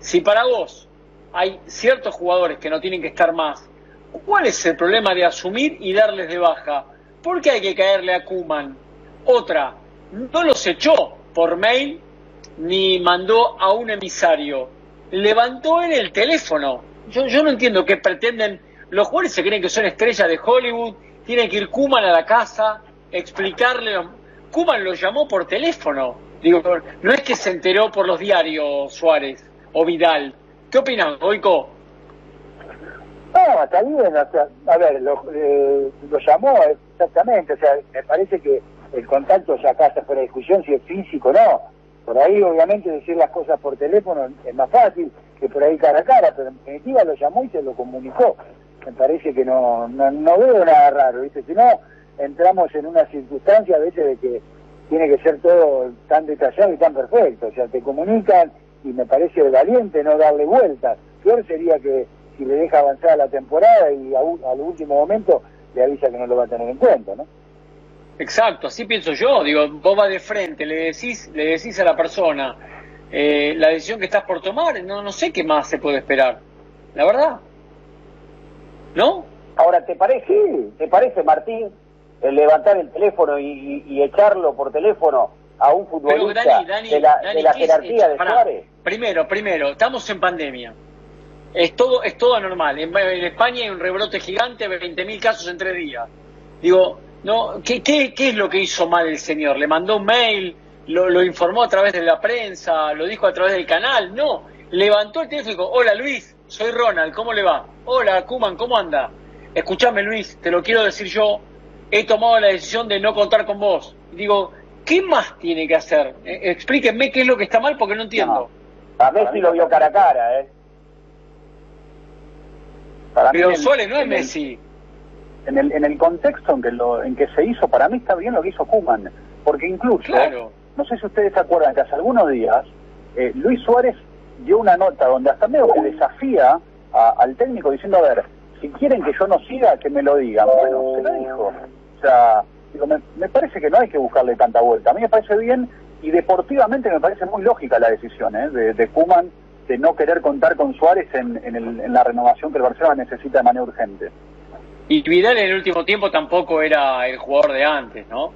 Si para vos hay ciertos jugadores que no tienen que estar más, ¿cuál es el problema de asumir y darles de baja? ¿Por qué hay que caerle a Kuman? Otra, no los echó por mail ni mandó a un emisario. Levantó en el teléfono. Yo, yo no entiendo qué pretenden. Los jugadores se creen que son estrellas de Hollywood. Tiene que ir Kuman a la casa, explicarle. Kuman lo llamó por teléfono. Digo, no es que se enteró por los diarios Suárez o Vidal. ¿Qué opinas, Goico? No, está bien, o a ver, lo, eh, lo llamó exactamente, o sea, me parece que el contacto ya acá está fuera de discusión si es físico o no. Por ahí, obviamente, decir las cosas por teléfono es más fácil que por ahí cara a cara, pero en definitiva lo llamó y se lo comunicó. Me parece que no, no, no veo nada raro, ¿viste? Si no, entramos en una circunstancia a veces de que tiene que ser todo tan detallado y tan perfecto. O sea, te comunican y me parece valiente no darle vueltas. Peor sería que si le deja avanzar la temporada y a, al último momento le avisa que no lo va a tener en cuenta, ¿no? Exacto, así pienso yo. Digo, vos vas de frente, le decís, le decís a la persona eh, la decisión que estás por tomar, no, no sé qué más se puede esperar. La verdad. ¿No? Ahora, ¿te parece, te parece, Martín, el levantar el teléfono y, y, echarlo por teléfono a un futbolista Dani, Dani, de la, Dani, de la ¿qué es jerarquía de. Suárez? Primero, primero, estamos en pandemia. Es todo, es todo anormal. En, en España hay un rebrote gigante, 20.000 casos en tres días. Digo, no, ¿qué, qué, ¿qué es lo que hizo mal el señor? ¿Le mandó un mail? Lo, ¿Lo informó a través de la prensa? ¿Lo dijo a través del canal? No. Levantó el teléfono y dijo, hola Luis, soy Ronald, ¿cómo le va? Hola Kuman, ¿cómo anda? Escuchame Luis, te lo quiero decir yo, he tomado la decisión de no contar con vos. Digo, ¿qué más tiene que hacer? Eh, explíquenme qué es lo que está mal porque no entiendo. A Messi lo vio cara a cara, ¿eh? Para Pero el- Suárez no es en el- Messi. en el, en el contexto en que, lo, en que se hizo, para mí está bien lo que hizo Kuman, porque incluso, Claro. no sé si ustedes se acuerdan que hace algunos días, eh, Luis Suárez dio una nota donde hasta medio que desafía a- al técnico diciendo, a ver, si quieren que yo no siga, que me lo digan. Bueno, se lo dijo. O sea, digo, me, me parece que no hay que buscarle tanta vuelta. A mí me parece bien y deportivamente me parece muy lógica la decisión ¿eh? de, de Koeman de no querer contar con Suárez en, en, el- en la renovación que el Barcelona necesita de manera urgente. Y Vidal en el último tiempo tampoco era el jugador de antes, ¿no?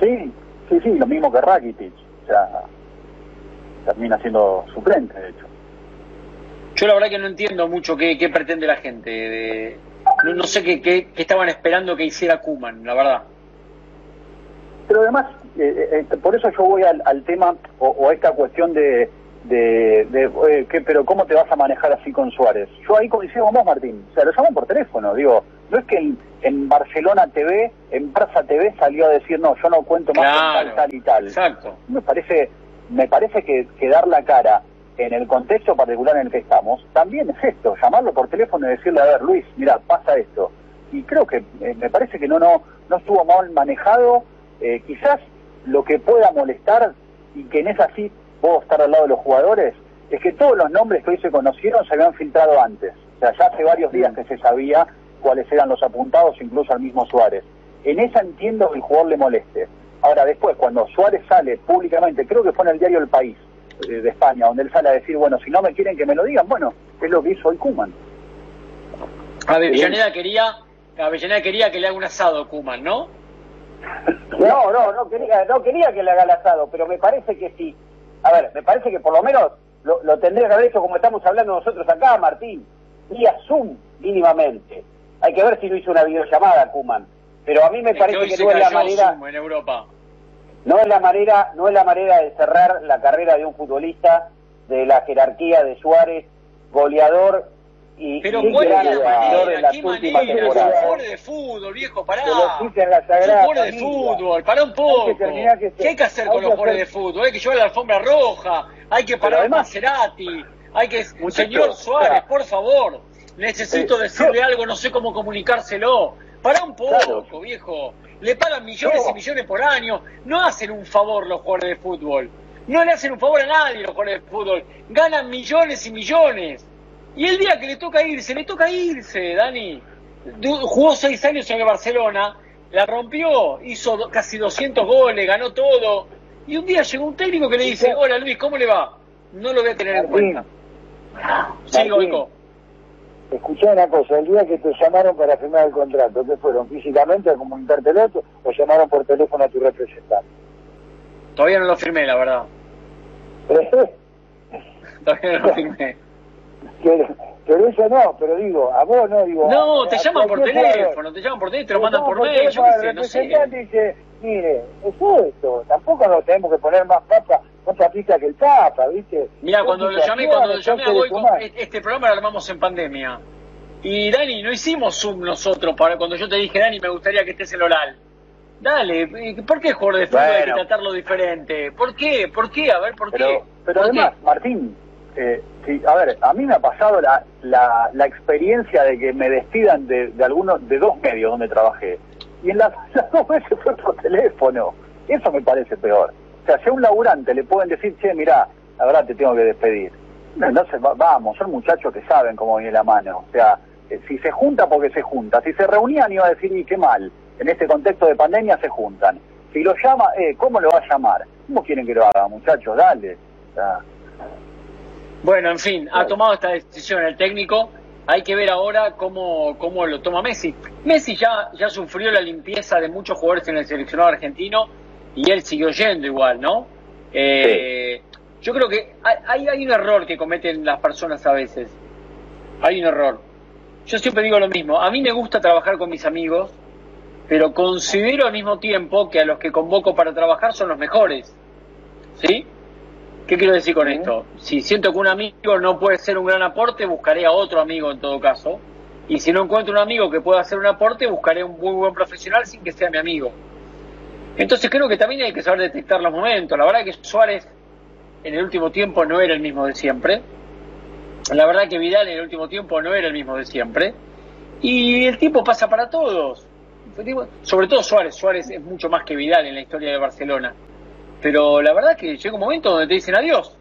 Sí, sí, sí, lo mismo que Rakitic. O sea, termina siendo suplente, de hecho. Yo la verdad que no entiendo mucho qué, qué pretende la gente. de- no, no sé qué, qué- qué estaban esperando que hiciera Kuman, la verdad. Pero además, eh, eh, por eso yo voy al, al tema o, o a esta cuestión de, de, de, eh, que, pero ¿cómo te vas a manejar así con Suárez? Yo ahí coincido con vos, Martín. O sea, lo llaman por teléfono. Digo, no es que en, en Barcelona TV, en Barça TV salió a decir, no, yo no cuento más con tal, tal y tal. exacto. Me parece, me parece que, que dar la cara en el contexto particular en el que estamos, también es esto, llamarlo por teléfono y decirle, a ver, Luis, mira, pasa esto. Y creo que, eh, me parece que no, no, no estuvo mal manejado, eh, quizás lo que pueda molestar, y que en esa sí puedo estar al lado de los jugadores, es que todos los nombres que hoy se conocieron se habían filtrado antes. O sea, ya hace varios días que se sabía cuáles eran los apuntados, incluso al mismo Suárez. En esa entiendo que el jugador le moleste. Ahora, después, cuando Suárez sale públicamente, creo que fue en el diario El País eh, de España, donde él sale a decir, bueno, si no me quieren que me lo digan, bueno, es lo que hizo hoy Kuman. Avellaneda quería, Avellaneda quería que le haga un asado a Kuman, ¿no? No, no, no quería, no quería que le haga el asado, pero me parece que sí. A ver, me parece que por lo menos lo, lo tendría que haber hecho como estamos hablando nosotros acá, Martín, vía Zoom mínimamente. Hay que ver si no hizo una videollamada, Kuman. Pero a mí me Es parece que no es la manera, Zoom en Europa. no es la manera, no es la manera de cerrar la carrera de un futbolista de la jerarquía de Suárez, goleador y, Pero y ¿cuál es la manera? en ¿Qué manera? Jugadores de fútbol, viejo, pará. Expliquen la Sagrada de fútbol, pará un Hay poco. que que ¿Qué hay que hacer hay con que los jugadores de fútbol? Hay que llevar la alfombra roja, hay que parar a además- Maserati, hay que... Señor Suárez, claro. por favor, necesito Eh, decirle algo, no sé cómo comunicárselo. Pará un poco, Claro. viejo. Le pagan millones y millones por año. No hacen un favor los jugadores de fútbol. No le hacen un favor a nadie los jugadores de fútbol. Ganan millones y millones. Y el día que le toca irse, le toca irse, Dani. Jugó seis años en el Barcelona, la rompió, hizo casi 200 goles, ganó todo. Y un día llegó un técnico que le dice, hola Luis, ¿cómo le va? No lo voy a tener en cuenta. Sí. Goico. Escuchá una cosa, el día que te llamaron para firmar el contrato, ¿qué fueron? ¿Físicamente a comunicarte el otro o llamaron por teléfono a tu representante? Todavía no lo firmé, la verdad. [laughs] Todavía no lo firmé. Pero, pero eso no, pero digo, a vos no, digo... No, a- te a llaman por teléfono, te llaman por teléfono, te lo mandan por mail, yo qué el sé, no sé. dice, mire, es esto, tampoco nos tenemos que poner más papa, más papita que el papa, ¿viste? Mira, cuando lo llamé, cuando lo llamé a son seres Goico, humanos. e- este programa lo armamos en pandemia. Y Dani, no hicimos Zoom nosotros para cuando yo te dije, Dani, me gustaría que estés en oral. Dale, ¿por qué jugador de fútbol hay que Bueno. tratarlo diferente? ¿Por qué? ¿Por qué? A ver, ¿por qué? Pero, ¿Por qué? además, Martín, eh, sí, a ver, a mí me ha pasado la, la, la experiencia de que me despidan de, de algunos, de dos medios donde trabajé. Y en [laughs] las, dos veces fue por teléfono. Eso me parece peor. O sea, si a un laburante le pueden decir, che, mirá, la verdad te tengo que despedir. Se va- vamos, son muchachos que saben cómo viene la mano. O sea, eh, si se junta, porque se junta. Si se reunían, iba a decir, y qué mal. En este contexto de pandemia se juntan. Si lo llama, eh, ¿cómo lo va a llamar? ¿Cómo quieren que lo haga, muchachos? Dale. O Bueno, en fin, ha tomado esta decisión el técnico. Hay que ver ahora cómo, cómo lo toma Messi. Messi ya, ya sufrió la limpieza de muchos jugadores en el seleccionado argentino y él siguió yendo igual, ¿no? Eh, Yo creo que hay, hay, hay un error que cometen las personas a veces. Hay un error. Yo siempre digo lo mismo. A mí me gusta trabajar con mis amigos, pero considero al mismo tiempo que a los que convoco para trabajar son los mejores. ¿Sí? ¿Qué quiero decir con esto? Si siento que un amigo no puede ser un gran aporte, buscaré a otro amigo en todo caso. Y si no encuentro un amigo que pueda hacer un aporte, buscaré un muy buen profesional sin que sea mi amigo. Entonces creo que también hay que saber detectar los momentos. La verdad que Suárez en el último tiempo no era el mismo de siempre. La verdad que Vidal en el último tiempo no era el mismo de siempre. Y el tiempo pasa para todos. Sobre todo Suárez. Suárez es mucho más que Vidal en la historia de Barcelona. Pero la verdad que llega un momento donde te dicen adiós.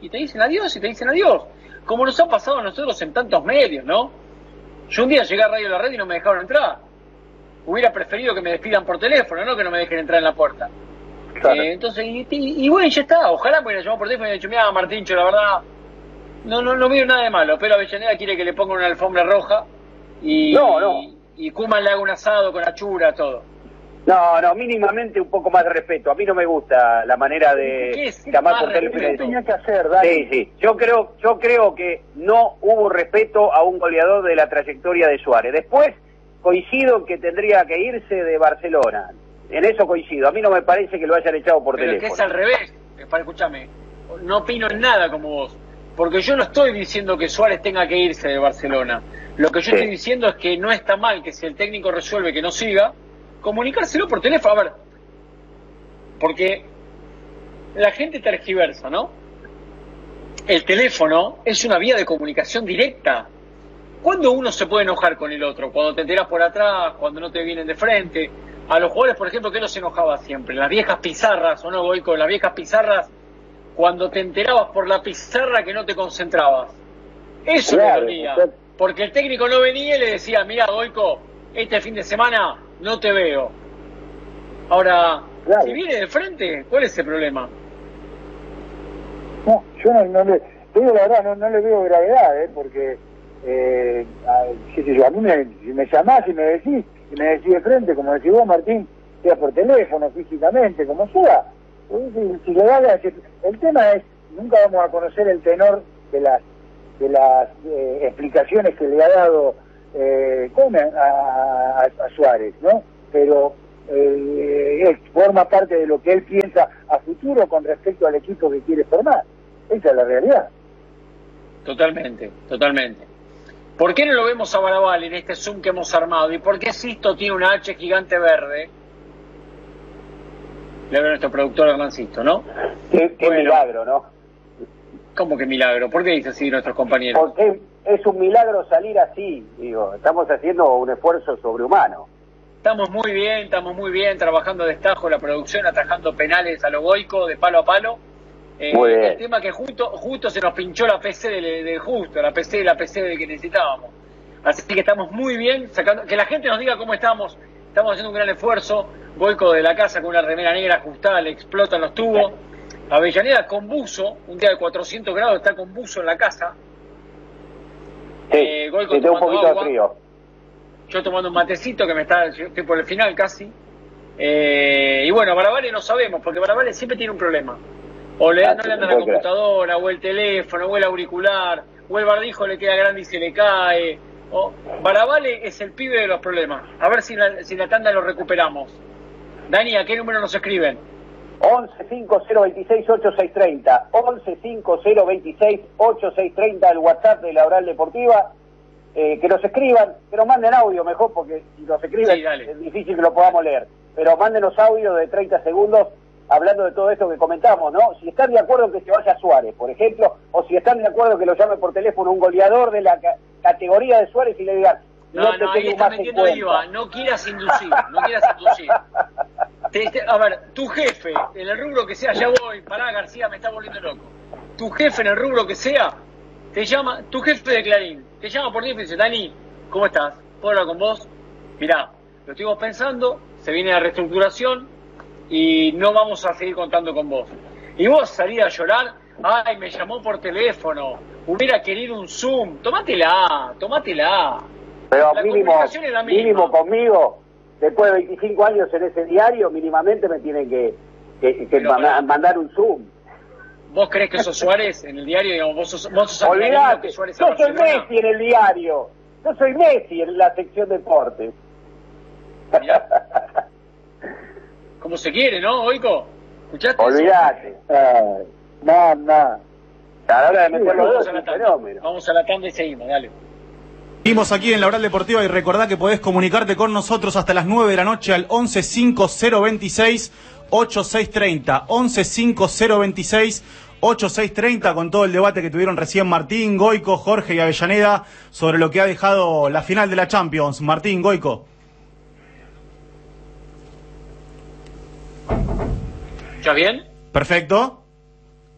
Y te dicen adiós y te dicen adiós. Como nos ha pasado a nosotros en tantos medios, ¿no? Yo un día llegué a Radio La Red y no me dejaron entrar. Hubiera preferido que me despidan por teléfono, no que no me dejen entrar en la puerta. Claro. Eh, entonces, y, y- y bueno, ya está. Ojalá me hubiera llamado por teléfono y hubiera dicho, mira, Martincho, la verdad, no, no, no veo nada de malo, pero Avellaneda quiere que le ponga una alfombra roja y, No, no. y, y le haga un asado con achura, todo. No, no, mínimamente un poco más de respeto. A mí no me gusta la manera ¿Qué de llamar por teléfono. decir- tenía que hacer, Dani. Sí, sí. Yo creo, yo creo que no hubo respeto a un goleador de la trayectoria de Suárez. Después coincido en que tendría que irse de Barcelona. En eso coincido. A mí no me parece que lo hayan echado por Pero es que teléfono. es al revés, eh, escúchame, no opino en nada como vos, porque yo no estoy diciendo que Suárez tenga que irse de Barcelona. Lo que yo Sí. estoy diciendo es que no está mal que si el técnico resuelve que no siga, comunicárselo por teléfono. A ver, porque la gente tergiversa, ¿no? El teléfono es una vía de comunicación directa. ¿Cuándo uno se puede enojar con el otro? Cuando te enteras por atrás, cuando no te vienen de frente. A los jugadores, por ejemplo, ¿qué los enojaba siempre? Las viejas pizarras, ¿o no, voy con las viejas pizarras? Cuando te enterabas por la pizarra que no te concentrabas. Eso Claro, me dolía. Porque el técnico no venía y le decía, mira, Goico, este fin de semana no te veo. Ahora, Claro. si viene de frente, ¿cuál es el problema? No, yo no, no le, te digo la verdad, no, no le veo gravedad, ¿eh? porque, eh, a, qué sé yo, a mí me, si me llamás y me decís, y me decís de frente, como decís vos, Martín, sea por teléfono, físicamente, como sea, pues, si, si la- si- el tema es, nunca vamos a conocer el tenor de las de las eh, explicaciones que le ha dado eh, Koeman a, a- a Suárez, ¿no? Pero eh, él forma parte de lo que él piensa a futuro con respecto al equipo que quiere formar. Esa es la realidad. Totalmente, totalmente. ¿Por qué no lo vemos a Barabal en este Zoom que hemos armado? ¿Y por qué Sisto tiene una H gigante verde? Le veo a nuestro productor Hernán Sisto, ¿no? Qué, qué Bueno. milagro, ¿no? ¿Cómo que milagro? ¿Por qué dice así nuestros compañeros? Porque es un milagro salir así, digo, estamos haciendo un esfuerzo sobrehumano. Estamos muy bien, estamos muy bien, trabajando de destajo la producción, atajando penales a lo goico, de palo a palo. Eh, Muy bien. El tema que justo, justo se nos pinchó la PC del, del justo, la PC de la PC de que necesitábamos. Así que estamos muy bien, sacando, que la gente nos diga cómo estamos. Estamos haciendo un gran esfuerzo. Goico de la casa con una remera negra ajustada, le explotan los tubos. Avellaneda con buzo, un día de 400 grados, está con buzo en la casa. Sí, Eh, sí, tengo un poquito agua. de frío. yo tomando un matecito que me está, yo estoy por el final casi. Eh, y bueno, Barabale no sabemos, porque Barabale siempre tiene un problema. O le, Ah, no le anda la creer. computadora, o el teléfono, o el auricular, o el barbijo le queda grande y se le cae. O, Barabale es el pibe de los problemas. A ver si la, si la tanda lo recuperamos. Dani, ¿a qué número nos escriben? 11 5026 8630 11 5026 8630 el WhatsApp de la Oral Deportiva eh, que nos escriban que nos manden audio mejor porque si nos escriben Sí, es difícil que lo podamos leer pero mándenos audio de 30 segundos hablando de todo esto que comentamos ¿no? si están de acuerdo en que se vaya Suárez por ejemplo o si están de acuerdo que lo llame por teléfono un goleador de la ca- categoría de Suárez y le digan No, te no, ahí está metiendo cuenta". IVA. No quieras inducir, no quieras inducir. [laughs] Te- te- a ver, tu jefe, en el rubro que sea, ya voy, pará García, me está volviendo loco. Tu jefe en el rubro que sea, te llama, tu jefe de Clarín, te llama por teléfono y dice, Dani, ¿cómo estás? ¿Puedo hablar con vos? Mirá, lo estuvimos pensando, se viene la reestructuración y no vamos a seguir contando con vos. Y vos salís a llorar, ay, me llamó por teléfono, hubiera querido un Zoom, tomátela, tomátela. Pero La mínimo, comunicación es la misma. mínimo conmigo, después de 25 años en ese diario, mínimamente me tienen que, que- que Pero ma- pará. mandar un Zoom. ¿Vos crees que sos Suárez en el diario? Digamos, vos sos, vos sos que Suárez a yo soy. Messi en el diario, yo soy Messi en la sección deportes. Mirá. Como se quiere, ¿no, Oico? ¿Escuchaste? eso? Olvídate. Ay, no, no. A la hora de meter los es un fenómeno. Vamos a la tanda y seguimos, dale. Seguimos aquí en la Oral Deportiva y recordá que podés comunicarte con nosotros hasta las 9 de la noche al 11 5026 8630. 11 5026 8630 con todo el debate que tuvieron recién Martín, Goico, Jorge y Avellaneda sobre lo que ha dejado la final de la Champions. Martín, Goico. ¿Estás bien? Perfecto.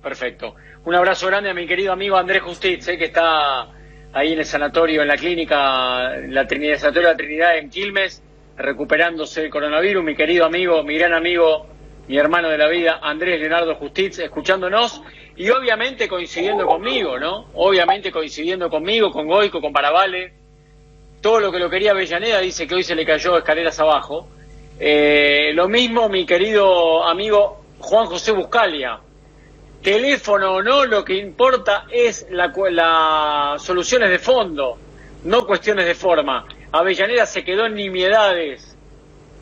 Perfecto. Un abrazo grande a mi querido amigo Andrés Justiz, eh, que está ahí en el sanatorio, en la clínica, en la Trinidad, sanatorio de la Trinidad en Quilmes, recuperándose del coronavirus. Mi querido amigo, mi gran amigo, mi hermano de la vida, Andrés Leonardo Justiz, escuchándonos y obviamente coincidiendo conmigo, ¿no? Obviamente coincidiendo conmigo, con Goico, con Paravale. Todo lo que lo quería Avellaneda dice que hoy se le cayó escaleras abajo. Eh, lo mismo mi querido amigo Juan José Buscalia. Teléfono o no, lo que importa es la, las soluciones de fondo, no cuestiones de forma. Avellaneda se quedó en nimiedades.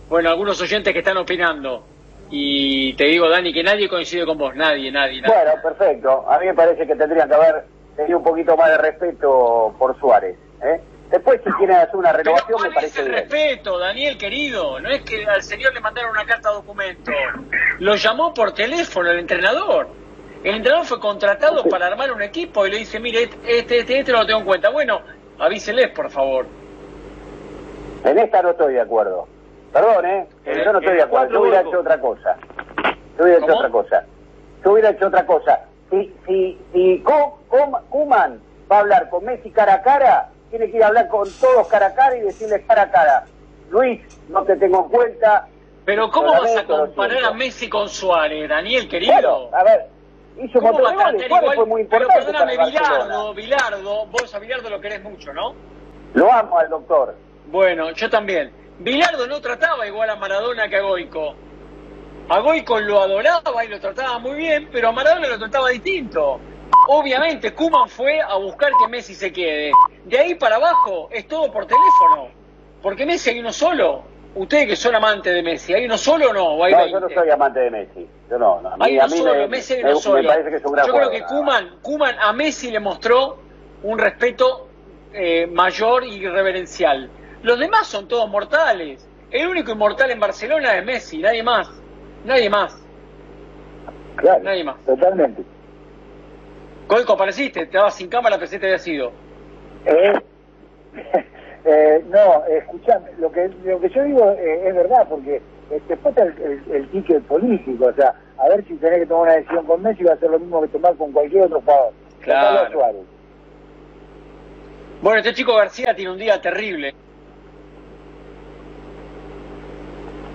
Bueno, algunos oyentes que están opinando. Y te digo, Dani, que nadie coincide con vos, nadie, nadie, nadie. Bueno, perfecto. A mí me parece que tendrían que haber tenido un poquito más de respeto por Suárez. ¿eh? Después, si quieren hacer una renovación, ¿cuál me parece es el bien. respeto, Daniel querido? No es que al señor le mandaron una carta documento. Lo llamó por teléfono el entrenador. El entrenador fue contratado para armar un equipo y le dice, mire, este, este, este no lo tengo en cuenta. Bueno, avíseles, por favor. En esta no estoy de acuerdo. Perdón, ¿eh? Eh, Yo no estoy de acuerdo. Yo hubiera hecho otra cosa. Yo hubiera hecho otra cosa. Yo hubiera hecho otra cosa. Si, si, si Koeman va a hablar con Messi cara a cara, tiene que ir a hablar con todos cara a cara y decirles cara a cara. Luis, no te tengo en cuenta. Pero ¿cómo vas a comparar a Messi con Suárez, Daniel querido? Bueno, a ver, hizo un ¿Cómo montón de goles. Fue muy Pero importante para perdóname. Bilardo, Bilardo, vos a Bilardo lo querés mucho, ¿no? Lo amo al doctor. Bueno, yo también. Bilardo no trataba igual a Maradona que a Goico. A Goico lo adoraba y lo trataba muy bien, pero a Maradona lo trataba distinto. Obviamente, Kuman fue a buscar que Messi se quede. De ahí para abajo es todo por teléfono. Porque Messi hay uno solo. Ustedes que son amantes de Messi, ¿hay uno solo o no? ¿O hay No, 20? yo no soy amante de Messi. Yo no, no. A mí, Hay a uno mí solo, me, Messi hay me- uno solo. me parece que es un gran Yo creo que. Kuman, Kuman a Messi le mostró un respeto eh, mayor y reverencial. Los demás son todos mortales. El único inmortal en Barcelona es Messi, nadie más. Nadie más. Claro, Nadie más. totalmente. Colco, apareciste, te dabas sin cámara, pensé que te había sido. Eh, [laughs] eh, no, escuchame, lo que, lo que yo digo eh, es verdad, porque eh, después está el, el, el ticket político, o sea, a ver si tenés que tomar una decisión con Messi va a ser lo mismo que tomar con cualquier otro jugador. Claro. Suárez. Bueno, este chico García tiene un día terrible.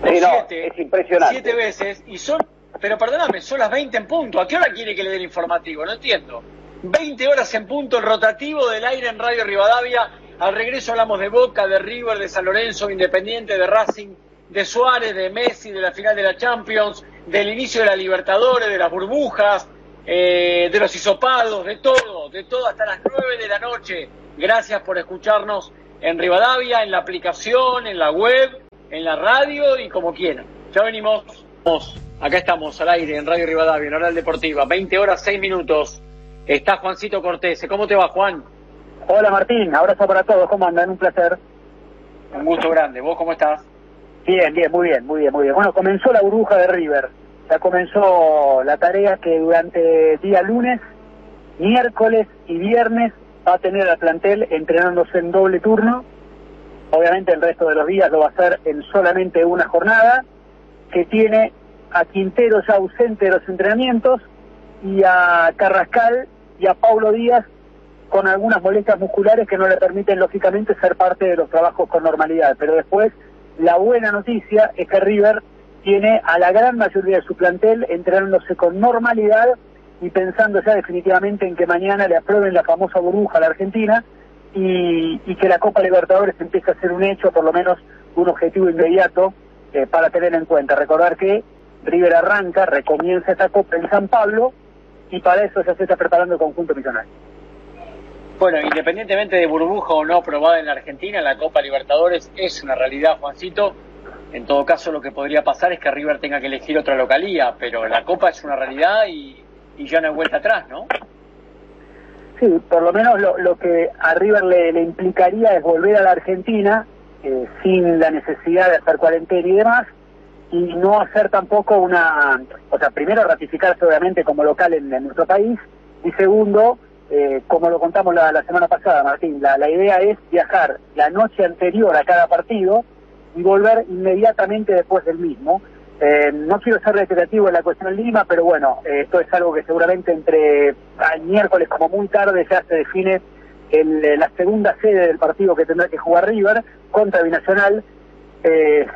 Sí, no, Siete- es impresionante. Siete veces y son, pero perdóname, son las 20 en punto. ¿A qué hora quiere que le dé el informativo? No entiendo. 20 horas en punto, el rotativo del aire en Radio Rivadavia. Al regreso hablamos de Boca, de River, de San Lorenzo, Independiente, de Racing, de Suárez, de Messi, de la final de la Champions, del inicio de la Libertadores, de las burbujas, eh, de los hisopados, de todo, de todo hasta las 9 de la noche. Gracias por escucharnos en Rivadavia, en la aplicación, en la web, en la radio y como quieran. Ya venimos. Acá estamos al aire en Radio Rivadavia, en Oral Deportiva, 20 horas 6 minutos. Está Juancito Cortés. ¿Cómo te va, Juan? Hola Martín, abrazo para todos, ¿cómo andan? Un placer. Un gusto grande. ¿Vos cómo estás? Bien, bien, muy bien, muy bien, muy bien. Bueno, comenzó la burbuja de River. Ya comenzó la tarea que durante día lunes, miércoles y viernes va a tener al plantel entrenándose en doble turno. Obviamente el resto de los días lo va a hacer en solamente una jornada, que tiene a Quintero ya ausente de los entrenamientos y a Carrascal y a Paulo Díaz con algunas molestias musculares que no le permiten lógicamente ser parte de los trabajos con normalidad. Pero después la buena noticia es que River tiene a la gran mayoría de su plantel entrenándose con normalidad y pensando ya definitivamente en que mañana le aprueben la famosa burbuja a la Argentina y, que la Copa Libertadores empiece a ser un hecho, por lo menos un objetivo inmediato eh, para tener en cuenta. Recordar que River arranca, recomienza esta Copa en San Pablo y para eso ya se está preparando el conjunto millonario. Bueno, independientemente de burbuja o no aprobada en la Argentina, la Copa Libertadores es una realidad, Juancito. En todo caso, lo que podría pasar es que River tenga que elegir otra localía, pero la Copa es una realidad y, y ya no hay vuelta atrás, ¿no? Sí, por lo menos lo, que a River le, implicaría es volver a la Argentina eh, sin la necesidad de hacer cuarentena y demás, y no hacer tampoco una, o sea, primero ratificarse obviamente como local en nuestro país, y segundo, eh, como lo contamos la, semana pasada, Martín, la, idea es viajar la noche anterior a cada partido y volver inmediatamente después del mismo. Eh, no quiero ser reiterativo en la cuestión de Lima, pero bueno, eh, esto es algo que seguramente entre el miércoles como muy tarde ya se define el, eh, la segunda sede del partido que tendrá que jugar River contra Binacional.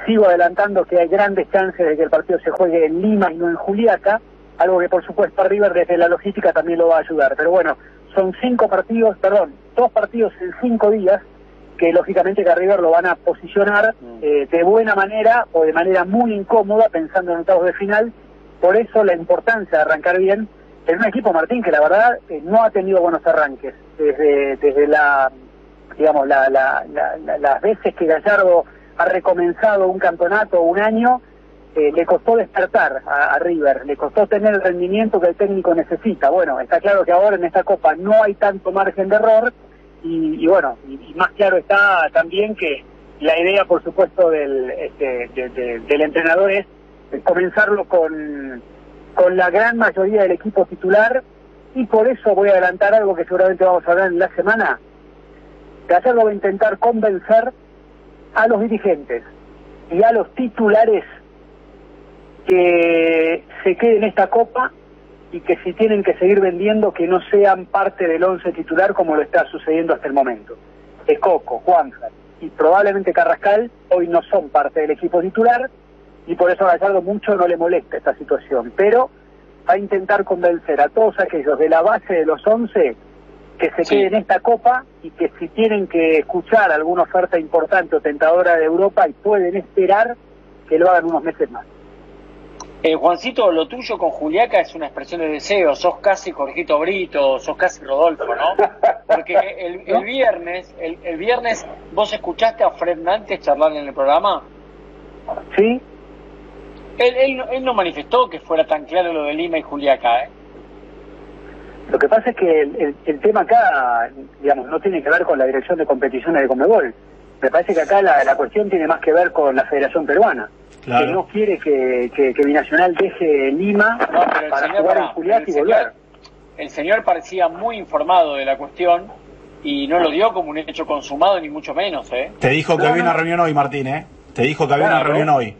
Sigo adelantando que hay grandes chances de que el partido se juegue en Lima y no en Juliaca, algo que por supuesto a River desde la logística también lo va a ayudar. Pero bueno, son cinco partidos, perdón, dos partidos en cinco días que lógicamente que a River lo van a posicionar eh, de buena manera o de manera muy incómoda pensando en octavos de final. Por eso la importancia de arrancar bien en un equipo, Martín, que la verdad eh, no ha tenido buenos arranques desde, desde la, digamos, la, la- la- la- las veces que Gallardo ha recomenzado un campeonato un año, eh, le costó despertar a, River, le costó tener el rendimiento que el técnico necesita. Bueno, está claro que ahora en esta Copa no hay tanto margen de error y, y bueno, y, más claro está también que la idea, por supuesto, del, este, de- de- del entrenador es comenzarlo con, con la gran mayoría del equipo titular y por eso voy a adelantar algo que seguramente vamos a hablar en la semana. Gallardo va a intentar convencer a los dirigentes y a los titulares que se queden en esta copa y que si tienen que seguir vendiendo que no sean parte del once titular como lo está sucediendo hasta el momento. Escoco, Juanjar y probablemente Carrascal hoy no son parte del equipo titular y por eso a Gallardo mucho no le molesta esta situación, pero va a intentar convencer a todos aquellos de la base de los once que se Sí. queden en esta copa y que si tienen que escuchar alguna oferta importante o tentadora de Europa y pueden esperar que lo hagan unos meses más. Eh, Juancito, lo tuyo con Juliaca es una expresión de deseo. Sos casi Jorgito Brito, sos casi Rodolfo, ¿no? Porque el, el [laughs] viernes, el, el viernes, ¿vos escuchaste a Fred Nantes charlar en el programa? ¿Sí? Él, él, no- él no manifestó que fuera tan claro lo de Lima y Juliaca, ¿eh? Lo que pasa es que el, el- tema acá, digamos, no tiene que ver con la dirección de competiciones de Conmebol. Me parece que acá la, la cuestión tiene más que ver con la Federación Peruana, Claro. que no quiere que, que, que Binacional deje Lima No, pero el para señor, jugar en Julián y señor- volver. El señor parecía muy informado de la cuestión y no lo dio como un hecho consumado, ni mucho menos, ¿eh? Te dijo que No, había no. una reunión hoy, Martín, ¿eh? Te dijo que había una Claro. reunión hoy.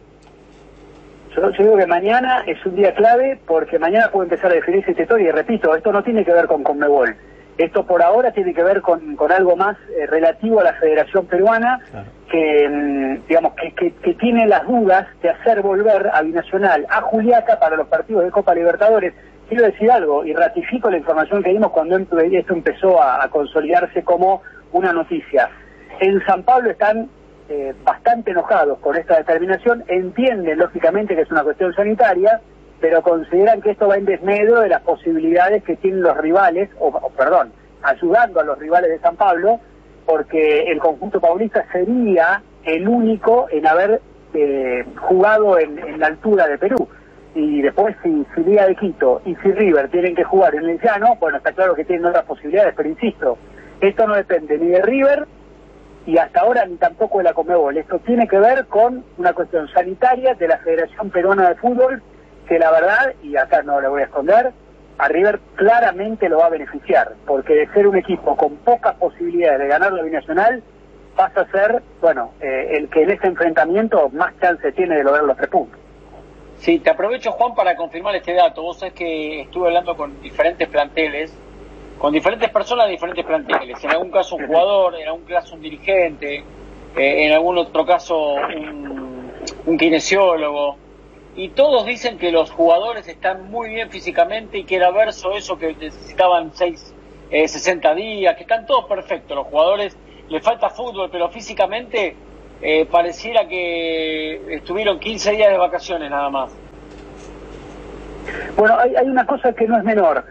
Yo, yo digo que mañana es un día clave porque mañana puede empezar a definirse esta historia. Y repito, esto no tiene que ver con Conmebol. Esto por ahora tiene que ver con, con algo más eh, relativo a la Federación Peruana Claro. que, mm, digamos, que, que- que tiene las dudas de hacer volver a Binacional, a Juliaca para los partidos de Copa Libertadores. Quiero decir algo y ratifico la información que dimos cuando esto empezó a, a consolidarse como una noticia. En San Pablo están eh, bastante enojados con esta determinación, entienden lógicamente que es una cuestión sanitaria, pero consideran que esto va en desmedro de las posibilidades que tienen los rivales, o, perdón, ayudando a los rivales de San Pablo, porque el conjunto paulista sería el único en haber eh, jugado en, en la altura de Perú. Y después, si, si Liga de Quito y si River tienen que jugar en el llano, bueno, está claro que tienen otras posibilidades, pero insisto, esto no depende ni de River y hasta ahora ni tampoco de la Comebol. Esto tiene que ver con una cuestión sanitaria de la Federación Peruana de Fútbol, que la verdad, y acá no le voy a esconder, a River claramente lo va a beneficiar, porque de ser un equipo con pocas posibilidades de ganar la binacional, pasa a ser, bueno, eh, el que en este enfrentamiento más chance tiene de lograr los tres puntos. Sí, te aprovecho, Juan, para confirmar este dato. Vos sabés que estuve hablando con diferentes planteles, con diferentes personas de diferentes planteles. En algún caso un jugador, en algún caso un dirigente, eh, en algún otro caso un, un kinesiólogo. Y todos dicen que los jugadores están muy bien físicamente y que era verso eso que necesitaban seis, eh, 60 días, que están todos perfectos. Los jugadores les falta fútbol, pero físicamente eh, pareciera que estuvieron 15 días de vacaciones nada más. Bueno, hay, hay una cosa que no es menor.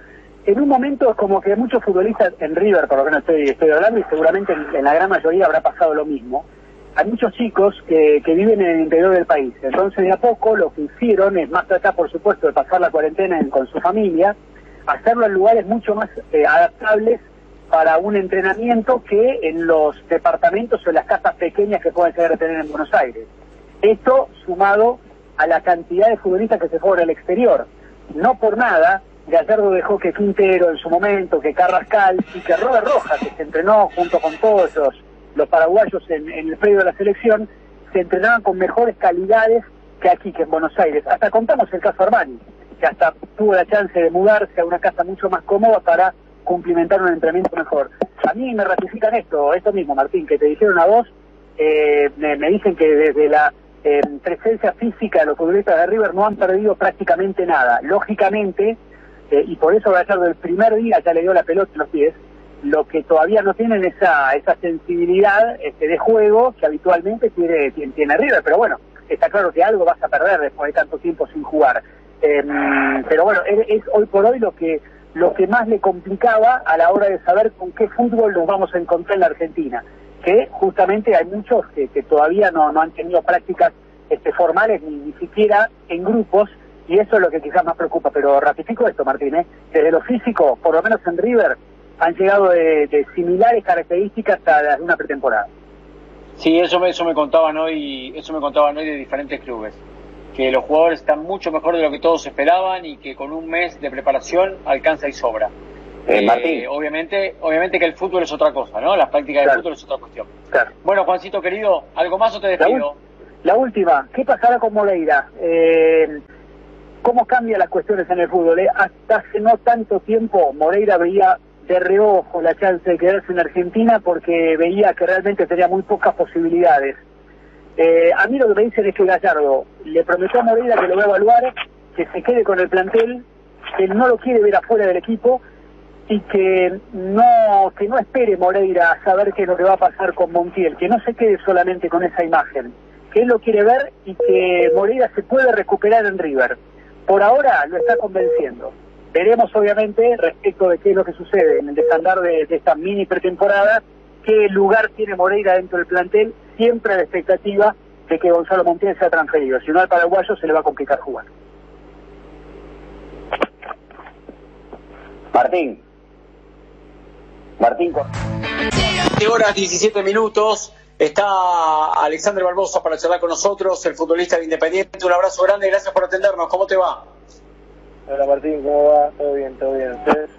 En un momento es como que muchos futbolistas en River, por lo que no estoy, estoy hablando, y seguramente en, en la gran mayoría habrá pasado lo mismo, hay muchos chicos que, que viven en el interior del país. Entonces, de a poco lo que hicieron es más tratar, por supuesto, de pasar la cuarentena en- con su familia, hacerlo en lugares mucho más eh, adaptables para un entrenamiento que en los departamentos o en las casas pequeñas que pueden llegar a tener en Buenos Aires. Esto sumado a la cantidad de futbolistas que se fueron al exterior. No por nada, Gallardo dejó que Quintero en su momento, que Carrascal y que Robert Rojas, que se entrenó junto con todos los, los paraguayos en, en el predio de la selección, se entrenaban con mejores calidades que aquí, que en Buenos Aires. Hasta contamos el caso Armani, que hasta tuvo la chance de mudarse a una casa mucho más cómoda para cumplimentar un entrenamiento mejor. A mí me ratifican esto, esto mismo, Martín, que te dijeron a vos, eh, me, dicen que desde la eh, presencia física de los futbolistas de River no han perdido prácticamente nada. Lógicamente, eh, y por eso Gallardo el primer día ya le dio la pelota en los pies, lo que todavía no tienen esa esa sensibilidad este, de juego que habitualmente tiene, tiene, tiene River, pero bueno, está claro que algo vas a perder después de tanto tiempo sin jugar. Eh, pero bueno, es, es hoy por hoy lo que lo que más le complicaba a la hora de saber con qué fútbol nos vamos a encontrar en la Argentina, que justamente hay muchos que, que todavía no, no han tenido prácticas este, formales ni, ni siquiera en grupos y eso es lo que quizás más preocupa, pero ratifico esto, Martín, ¿eh? desde lo físico, por lo menos en River, han llegado de, de similares características a las de una pretemporada. Sí, eso me, eso me contaban hoy, eso me contaban hoy de diferentes clubes, que los jugadores están mucho mejor de lo que todos esperaban y que con un mes de preparación alcanza y sobra. Eh, Martín. obviamente, obviamente que el fútbol es otra cosa, ¿no? Las prácticas Claro. del fútbol es otra cuestión. Claro. Bueno, Juancito querido, ¿algo más o te despido? la última, ¿qué pasará con Moreira? Eh, ¿Cómo cambian las cuestiones en el fútbol? eh? Hasta hace no tanto tiempo Moreira veía de reojo la chance de quedarse en Argentina porque veía que realmente tenía muy pocas posibilidades. Eh, a mí lo que me dicen es que Gallardo le prometió a Moreira que lo va a evaluar, que se quede con el plantel, que no lo quiere ver afuera del equipo y que no que no espere Moreira a saber qué es lo que va a pasar con Montiel, que no se quede solamente con esa imagen, que él lo quiere ver y que Moreira se puede recuperar en River. Por ahora lo está convenciendo. Veremos obviamente respecto de qué es lo que sucede en el desandar de, de esta mini pretemporada, qué lugar tiene Moreira dentro del plantel, siempre a la expectativa de que Gonzalo Montiel sea transferido. Si no al paraguayo se le va a complicar jugar. Martín, Martín. 7 horas 17 minutos. Está Alexander Barbosa para charlar con nosotros, el futbolista de Independiente. Un abrazo grande, gracias por atendernos. ¿Cómo te va? Hola Martín, ¿cómo va? Todo bien, todo bien. ¿Ustedes?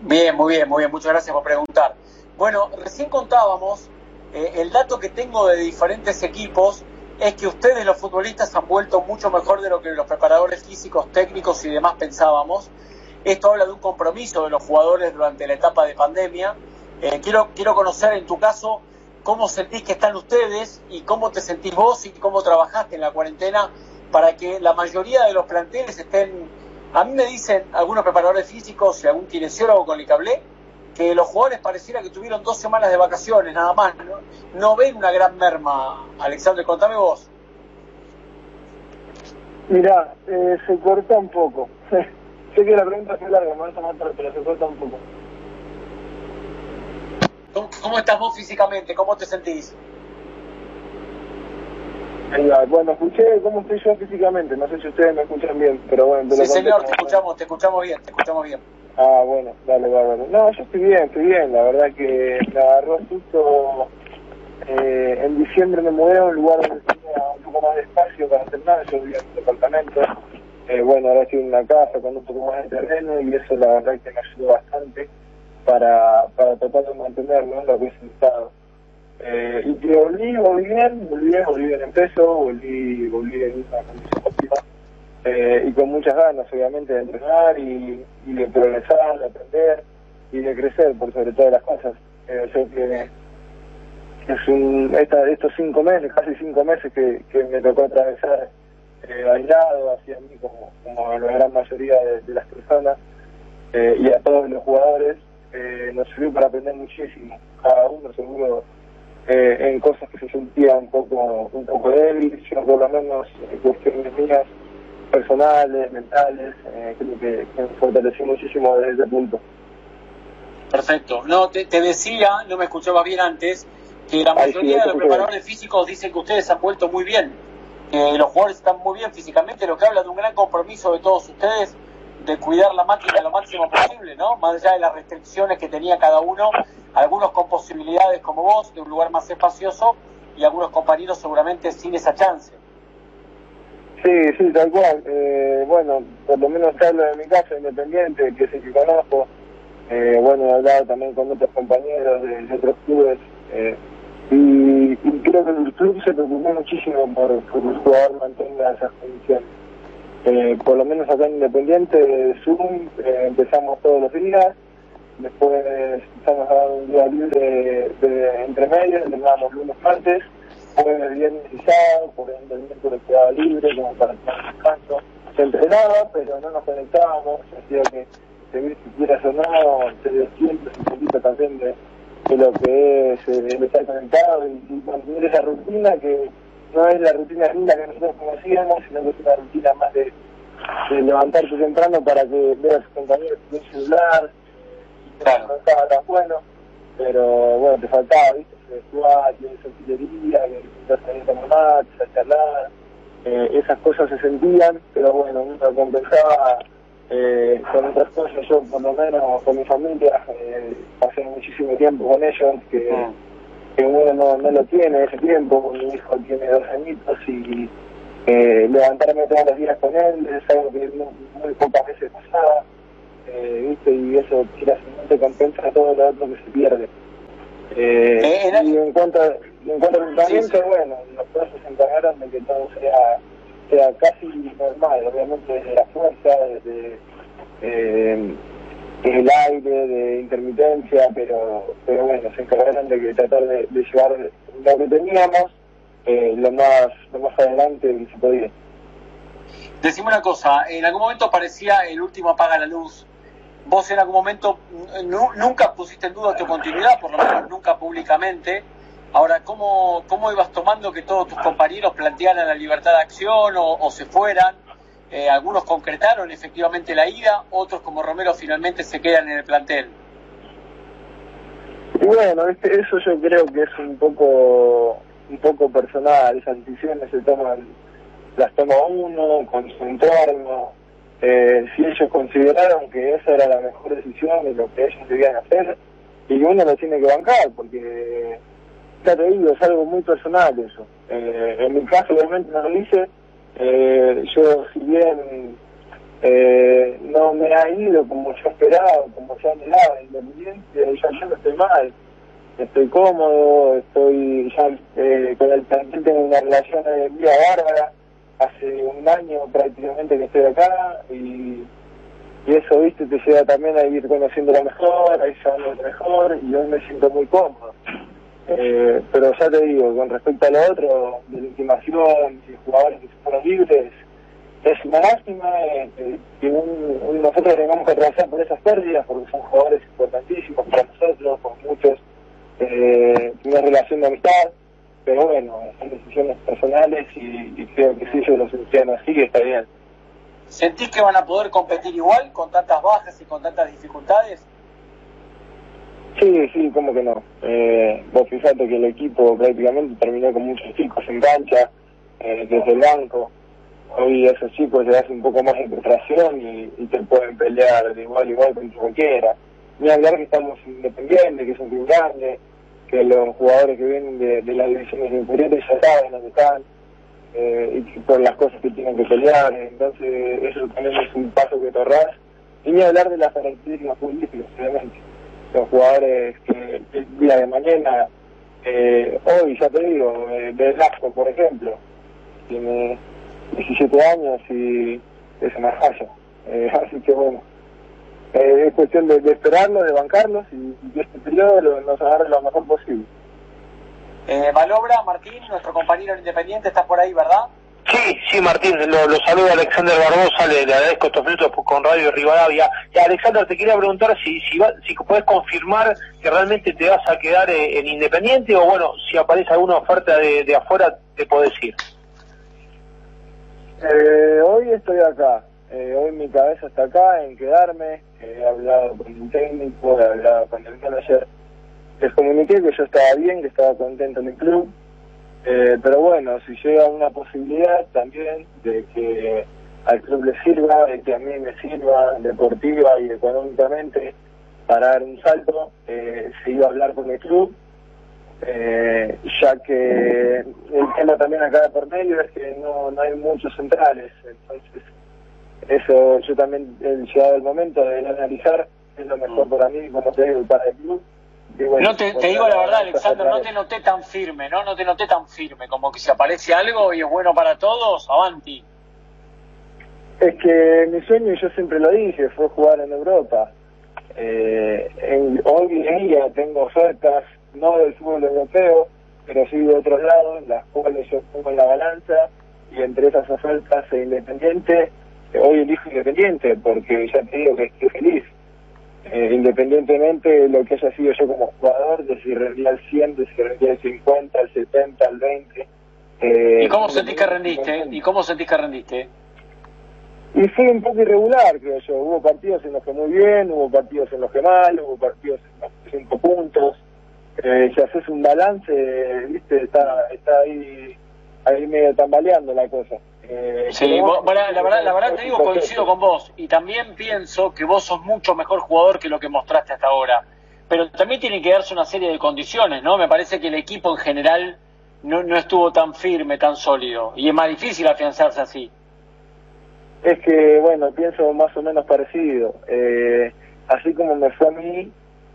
Bien, muy bien, muy bien. Muchas gracias por preguntar. Bueno, recién contábamos, eh, el dato que tengo de diferentes equipos es que ustedes los futbolistas han vuelto mucho mejor de lo que los preparadores físicos, técnicos y demás pensábamos. Esto habla de un compromiso de los jugadores durante la etapa de pandemia. Eh, quiero, quiero conocer en tu caso cómo sentís que están ustedes y cómo te sentís vos y cómo trabajaste en la cuarentena para que la mayoría de los planteles estén... A mí me dicen algunos preparadores físicos y algún kinesiólogo con el que hablé que los jugadores pareciera que tuvieron dos semanas de vacaciones nada más. No, no ven una gran merma. Alexander, contame vos. Mirá, eh, se corta un poco. [laughs] sé que la pregunta es larga, me vas a matar, pero se corta un poco. ¿Cómo, cómo estás vos físicamente? ¿Cómo te sentís? Bueno, escuché cómo estoy yo físicamente, no sé si ustedes me escuchan bien, pero bueno. te Sí, lo señor, te escuchamos, te escuchamos bien, te escuchamos bien. Ah, bueno, dale, bárbaro. No, yo estoy bien, estoy bien. La verdad que me agarró justo eh, en diciembre me mudé a un lugar donde tenía un poco más de espacio para entrenar. Yo vivía en un departamento. Eh, bueno, ahora estoy en una casa con un poco más de terreno y eso la verdad que me ayudó bastante para, para tratar de mantenerlo, lo que es el estado. Eh, y que volví, volví bien, volví bien, volví bien en peso, volví, volví en una condición óptima eh, y con muchas ganas, obviamente, de entrenar y, de progresar, de aprender y de crecer por sobre todas las cosas. Eh, yo que estos cinco meses, casi cinco meses que, me tocó atravesar eh, aislado hacia mí como, como a la gran mayoría de, de las personas eh, y a todos los jugadores, eh, nos sirvió para aprender muchísimo, cada uno seguro eh, en cosas que se sentía un poco un poco débil, yo por lo menos en cuestiones mías personales, mentales, eh, creo que, que me fortaleció muchísimo desde ese punto. Perfecto. No, te, te decía, no me escuchabas bien antes, que la Ay, sí, mayoría yo de los preparadores físicos dicen que ustedes han vuelto muy bien, que los jugadores están muy bien físicamente, lo que habla de un gran compromiso de todos ustedes de cuidar la máquina lo máximo posible, ¿no? Más allá de las restricciones que tenía cada uno, algunos con posibilidades como vos, de un lugar más espacioso, y algunos compañeros seguramente sin esa chance. Sí, sí, tal cual. Eh, bueno, por lo menos te hablo de mi caso independiente, que el que conozco. Eh, bueno, he hablado también con otros compañeros de, otros clubes. eh, y, y creo que el club se preocupó muchísimo por, por que el jugador mantenga esas condiciones. Eh, por lo menos acá en Independiente, Zoom, eh, empezamos todos los días. Después empezamos a dar un día libre de, de entre medios, entrenábamos lunes, martes jueves, viernes y sábado, por ejemplo el miércoles quedaba libre como para tener descanso. Se entrenaba, pero no nos conectábamos, hacía que seguir si quieras o no, se despierta un poquito también de, lo que es eh, estar conectado y mantener esa rutina que no es la rutina linda que nosotros conocíamos, sino que es una rutina más de, de levantarte temprano para que veas compañeros el celular, Claro. no estaba tan bueno, pero bueno, te faltaba, ¿viste? Jugar, tienes utilería, que necesitas salir a a charlar, eh, esas cosas se sentían, pero bueno, uno compensaba eh, con otras cosas. Yo, por lo menos, con mi familia, eh, pasé muchísimo tiempo con ellos, que, que uno no, no lo tiene ese tiempo, mi hijo tiene dos añitos y eh, levantarme todos los días con él es algo que muy, muy pocas veces pasaba, eh, ¿viste? Y eso, te compensa todo lo otro que se pierde. Eh, Eh, y en cuanto, en cuanto al entrenamiento, bueno, los profes se encargaron de que todo sea, sea casi normal, obviamente desde la fuerza, desde eh, el aire, de intermitencia, pero, pero bueno, se encargaron de que tratar de, llevar lo que teníamos eh, lo más lo más adelante que se podía. Decime una cosa, en algún momento parecía el último apaga la luz. Vos en algún momento nu- nunca pusiste en duda tu continuidad, por lo menos nunca públicamente. Ahora, ¿cómo, cómo ibas tomando que todos tus compañeros plantearan la libertad de acción o, o se fueran? Eh, algunos concretaron efectivamente la ida, otros como Romero finalmente se quedan en el plantel. Bueno, ¿viste? eso yo creo que es un poco un poco personal, esas decisiones se toman, las toma uno con su entorno. Eh, si ellos consideraron que esa era la mejor decisión de lo que ellos debían hacer, y uno lo tiene que bancar, porque ya te digo, es algo muy personal eso. Eh, en mi caso, obviamente no lo hice. Eh, yo, si bien eh, no me ha ido como yo esperaba, como yo anhelaba, independiente, ya yo no estoy mal. Estoy cómodo, estoy ya eh, con el plantel tengo una relación de vida bárbara. Hace un año prácticamente que estoy acá y, y eso, viste, te lleva también a ir conociéndolo mejor, a ir llevándolo mejor y hoy me siento muy cómodo. Eh, pero ya te digo, con respecto a lo otro, de la intimación y jugadores que se fueron libres, es una lástima eh, que un, nosotros tengamos que atravesar por esas pérdidas, porque son jugadores importantísimos para nosotros, con muchos, eh, una relación de amistad, pero bueno, son decisiones personales y, creo que si ellos lo solucionan así, que está bien. ¿Sentís que van a poder competir igual con tantas bajas y con tantas dificultades? Sí, sí, cómo que no. Eh, vos fijate que el equipo prácticamente terminó con muchos chicos en cancha, eh, desde el banco. Hoy a esos chicos le das un poco más de frustración y, te pueden pelear de igual a igual contra cualquiera. Ni hablar que estamos independientes, que es un club que los jugadores que vienen de, las divisiones inferiores ya saben dónde están, eh, y por las cosas que tienen que pelear. Entonces, eso también es un paso que te. Y ni hablar de las características futbolísticas, obviamente los jugadores que el día de mañana, eh, hoy ya te digo, eh, Velasco por ejemplo, tiene 17 años y es una falla. Eh, [laughs] así que bueno, eh, es cuestión de, de esperarlo, de bancarlos y, y este periodo lo- nos agarre lo mejor posible. Eh, Malobra, Martín, nuestro compañero en Independiente, está por ahí, ¿verdad? Sí, sí, Martín, lo, lo saluda Alexander Barbosa, le, agradezco estos minutos con Radio Rivadavia. Y Alexander, te quería preguntar si si, va- si puedes confirmar que realmente te vas a quedar en Independiente o bueno, si aparece alguna oferta de, de afuera, te podés ir. Eh, hoy estoy acá, eh, hoy mi cabeza está acá en quedarme, eh, he hablado con el técnico, he hablado con el manager, les comuniqué que yo estaba bien, que estaba contento en el club, eh, pero bueno, si llega una posibilidad también de que al club le sirva, de que a mí me sirva deportiva y económicamente para dar un salto, eh, se iba a hablar con el club, eh, ya que el tema también acá de por medio es que no, no hay muchos centrales, entonces eso yo también he llegado el momento de analizar es lo mejor para mí, como te digo, para el club. Bueno, No te, te bueno, digo la verdad, Alexander, no te noté tan firme, ¿no? No te noté tan firme, como que si aparece algo y es bueno para todos, avanti. Es que mi sueño, y yo siempre lo dije, fue jugar en Europa. Eh, en, hoy en día tengo ofertas, no del fútbol europeo, pero sí de otros lados, las cuales yo pongo en la balanza, y entre esas ofertas e Independiente, eh, hoy elijo Independiente, porque ya te digo que estoy feliz. Eh, independientemente de lo que haya sido yo como jugador, de si rendía al 100, de si rendía al 50, al 70, al 20. eh, ¿Y cómo sentís que rendiste? ¿Y cómo sentís que rendiste? y fue un poco irregular, creo yo. Hubo partidos en los que muy bien, hubo partidos en los que mal, hubo partidos en los que cinco puntos. Eh, si haces un balance, viste, está, está ahí, ahí medio tambaleando la cosa. Eh, Sí, vos- la verdad, la verdad te digo, coincido con vos. Y también pienso que vos sos mucho mejor jugador que lo que mostraste hasta ahora. Pero también tiene que darse una serie de condiciones, ¿no? Me parece que el equipo en general no, no estuvo tan firme, tan sólido. Y es más difícil afianzarse así. Es que, bueno, pienso más o menos parecido. Eh, así como me fue a mí,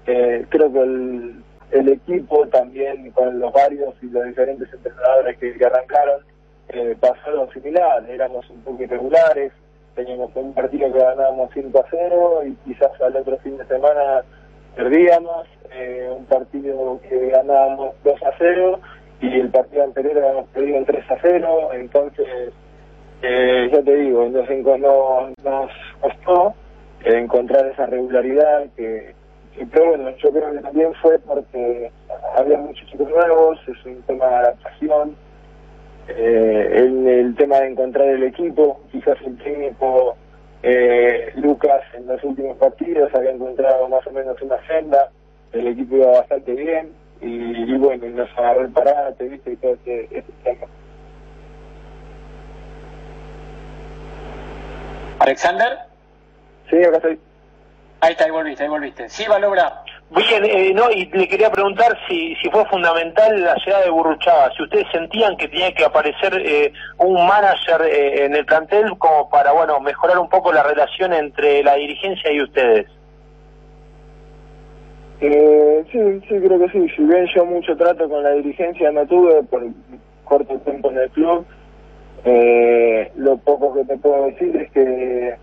eh, creo que el, el equipo también, con los varios y los diferentes entrenadores que, que arrancaron, eh, pasó similar. Éramos un poco irregulares, teníamos un partido que ganábamos 5 a 0 y quizás al otro fin de semana perdíamos, eh, un partido que ganábamos 2 a 0 y el partido anterior habíamos perdido el 3 a 0, entonces eh, ya te digo, nos, enco- no- nos costó eh, encontrar esa regularidad que, pero bueno, yo creo que también fue porque había muchos chicos nuevos, es un tema de adaptación, eh, el, el tema de encontrar el equipo, quizás el técnico eh, Lucas en los últimos partidos había encontrado más o menos una senda, el equipo iba bastante bien y, y bueno, nos agarró el parate, viste, y todo ese, ese tema. ¿Alexander? Sí, acá estoy. Ahí está, ahí volviste, ahí volviste. Sí, Valobra. Bien, eh, no, y le quería preguntar si, si fue fundamental la llegada de Burruchaga, si ustedes sentían que tenía que aparecer eh, un manager eh, en el plantel como para, bueno, mejorar un poco la relación entre la dirigencia y ustedes. Eh, sí, sí, creo que sí. Si bien yo mucho trato con la dirigencia no tuve por corto tiempo en el club, eh, lo poco que te puedo decir es que,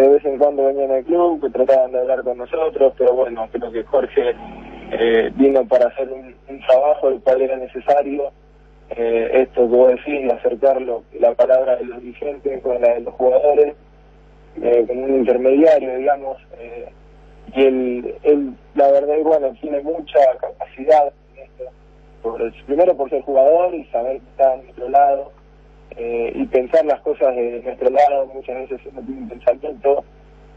de vez en cuando venían al club, que trataban de hablar con nosotros, pero bueno, creo que Jorge eh, vino para hacer un, un trabajo el cual era necesario. Eh, esto que vos decís, acercarlo, la palabra de los dirigentes con la de los jugadores, eh, como un intermediario, digamos. Eh, y él, él, la verdad, bueno, tiene mucha capacidad en esto. Por, primero por ser jugador y saber que está a nuestro lado eh, y pensar las cosas de nuestro lado. Muchas veces uno tiene un pensamiento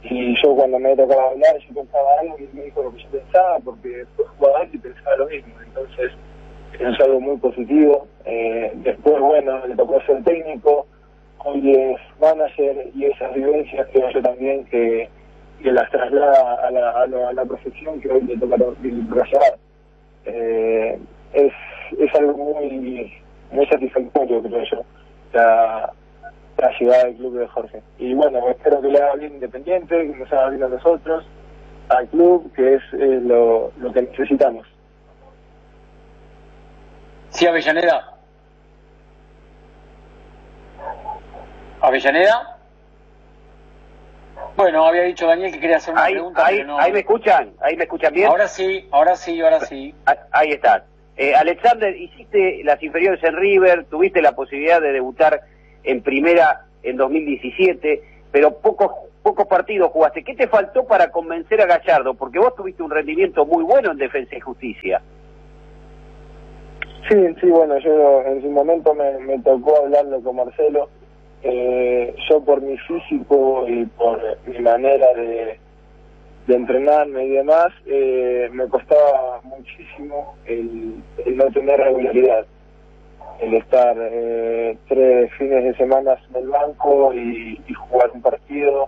y yo cuando me tocaba hablar, yo pensaba algo y me dijo lo que yo pensaba porque fue jugador y pensaba lo mismo. Entonces, es algo muy positivo. Eh, después, bueno, le tocó ser técnico, hoy es manager y esas vivencias creo yo también que, que las traslada a la, a la, a la profesión que hoy le toca desarrollar. Eh, es, es algo muy, muy satisfactorio, creo yo, la, la llegada del club de Jorge. Y bueno, espero que le haga bien Independiente, que nos haga bien a nosotros, al club, que es eh, lo, lo que necesitamos. Sí, Avellaneda. ¿Avellaneda? Bueno, había dicho Daniel que quería hacer una Ahí, pregunta. ahí, pero no... ahí me escuchan, ahí me escuchan bien. Ahora sí, ahora sí, ahora sí. Ah, Ahí está. Eh, Alexander, hiciste las inferiores en River, tuviste la posibilidad de debutar en primera en 2017, pero pocos pocos partidos jugaste. ¿Qué te faltó para convencer a Gallardo? Porque vos tuviste un rendimiento muy bueno en Defensa y Justicia. Sí, sí, bueno, yo en su momento me, tocó hablarlo con Marcelo. Eh, yo por mi físico y por mi manera de, de entrenarme y demás, eh, me costaba muchísimo el, no tener regularidad. El estar eh, tres fines de semana en el banco y, jugar un partido.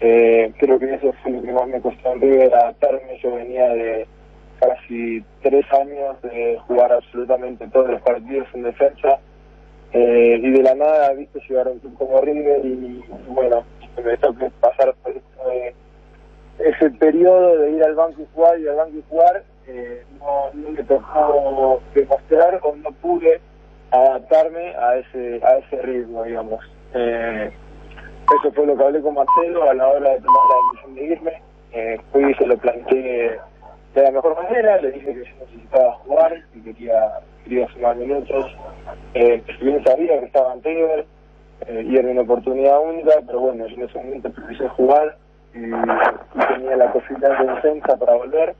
Eh, creo que eso fue lo que más me costó en River adaptarme. Yo venía de casi tres años de jugar absolutamente todos los partidos en defensa eh, y de la nada, viste, llegar a un club como River y, bueno, me toque pasar por ese, ese periodo de ir al banco y jugar y al banco y jugar, eh, no, no me tocó demostrar o no pude adaptarme a ese a ese ritmo, digamos. Eh, eso fue lo que hablé con Marcelo a la hora de tomar la decisión de irme. Eh, fui y se lo planteé de la mejor manera, le dije que yo necesitaba jugar y quería, quería sumar minutos. Eh, bien sabía que estaba en River eh, y era una oportunidad única, pero bueno, yo en ese momento jugar y, tenía la posibilidad de defensa para volver.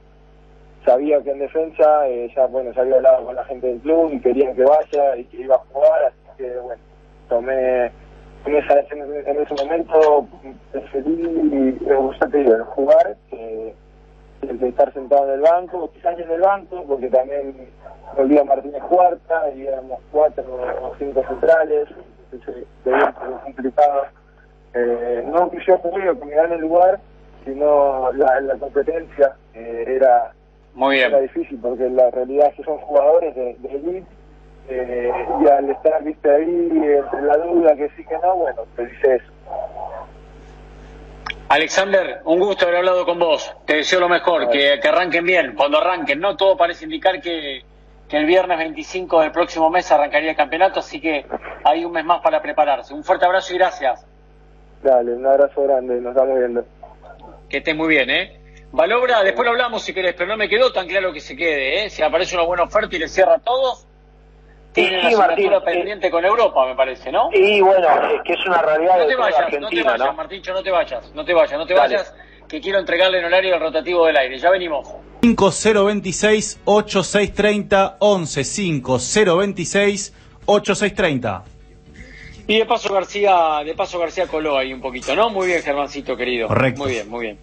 Sabía que en defensa eh, ya, bueno, se había hablado con la gente del club y querían que vaya y que iba a jugar, así que bueno, tomé, tomé esa en, en ese momento, preferí, ya digo, jugar. Eh, el de estar sentado en el banco, quizás en el banco, porque también volvía Martínez Cuarta y éramos cuatro o cinco centrales, entonces se veía complicado. Eh, no que yo que me gane el lugar, sino la, la competencia eh, era, Muy bien. era difícil, porque la realidad es que son jugadores de, de elite, eh, y al estar viste ahí entre la duda que sí que no, bueno, te dice eso. Alexander, un gusto haber hablado con vos. Te deseo lo mejor, que, que arranquen bien. Cuando arranquen, no todo parece indicar que, que el viernes 25 del próximo mes arrancaría el campeonato, así que hay un mes más para prepararse. Un fuerte abrazo y gracias. Dale, un abrazo grande, nos estamos viendo. Que estés muy bien, ¿eh? Valobra, después lo hablamos si querés, pero no me quedó tan claro que se quede, ¿eh? Si aparece una buena oferta y le cierra a todos, tiene sí, una Martín, eh, pendiente con Europa, me parece, ¿no? Y bueno, es que es una realidad No de te toda vayas, no te Argentina, vayas, ¿no? Martincho, no te vayas, no te vayas, no te Dale. vayas, que quiero entregarle en horario el rotativo del aire. Ya venimos. 5026 8630 11 5026 8630. Y de paso García, de paso García coló ahí un poquito, ¿no? Muy bien, Germancito querido. Correcto. Muy bien, muy bien.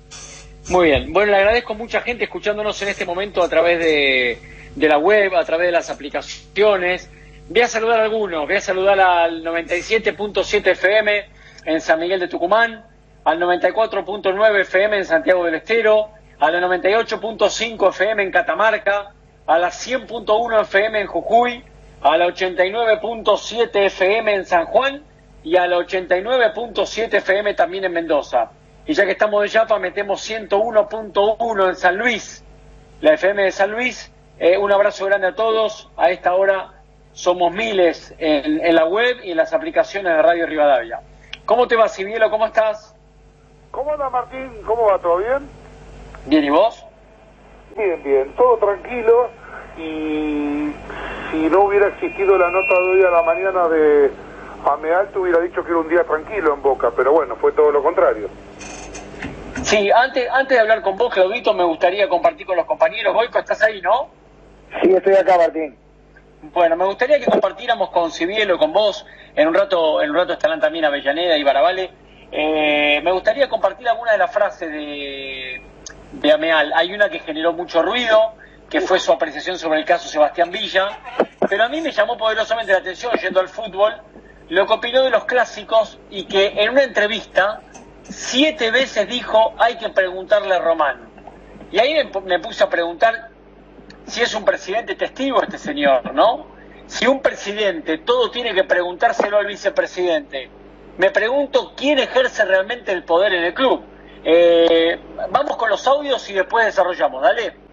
Muy bien. Bueno, le agradezco a mucha gente escuchándonos en este momento a través de, de la web, a través de las aplicaciones. Voy a saludar a algunos. Voy a saludar al 97.7 FM en San Miguel de Tucumán, al 94.9 FM en Santiago del Estero, a la 98.5 FM en Catamarca, a la 100.1 FM en Jujuy, a la 89.7 FM en San Juan y a la 89.7 FM también en Mendoza. Y ya que estamos de Yapa, metemos 101.1 en San Luis, la FM de San Luis. Eh, un abrazo grande a todos. A esta hora somos miles en, en, la web y en las aplicaciones de Radio Rivadavia. ¿Cómo te va, Cibielo? ¿Cómo estás? ¿Cómo anda, Martín? ¿Cómo va? ¿Todo bien? Bien, ¿y vos? Bien, bien. Todo tranquilo. Y si no hubiera existido la nota de hoy a la mañana de Ameal, te hubiera dicho que era un día tranquilo en Boca. Pero bueno, fue todo lo contrario. Sí, antes, antes de hablar con vos, Claudito, me gustaría compartir con los compañeros. Boico, ¿estás ahí, no? Sí, estoy acá, Martín. Bueno, me gustaría que compartiéramos con Cibielo, con vos, en un rato, en un rato estarán también Avellaneda y Barabale. Eh, me gustaría compartir alguna de las frases de, de Ameal. Hay una que generó mucho ruido, que fue su apreciación sobre el caso Sebastián Villa, pero a mí me llamó poderosamente la atención, yendo al fútbol, lo que opinó de los clásicos y que en una entrevista siete veces dijo hay que preguntarle a Román. Y ahí me, puse a preguntar si es un presidente testigo este señor, ¿no? Si un presidente todo tiene que preguntárselo al vicepresidente, me pregunto quién ejerce realmente el poder en el club. Eh, vamos con los audios y después desarrollamos, dale.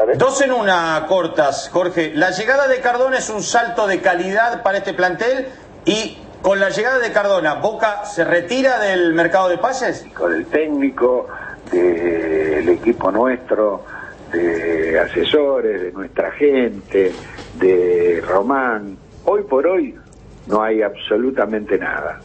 Dale. Dos en una cortas, Jorge. La llegada de Cardona es un salto de calidad para este plantel y con la llegada de Cardona, ¿Boca se retira del mercado de pases? Con el técnico, del equipo nuestro, de asesores, de nuestra gente, de Román. Hoy por hoy no hay absolutamente nada.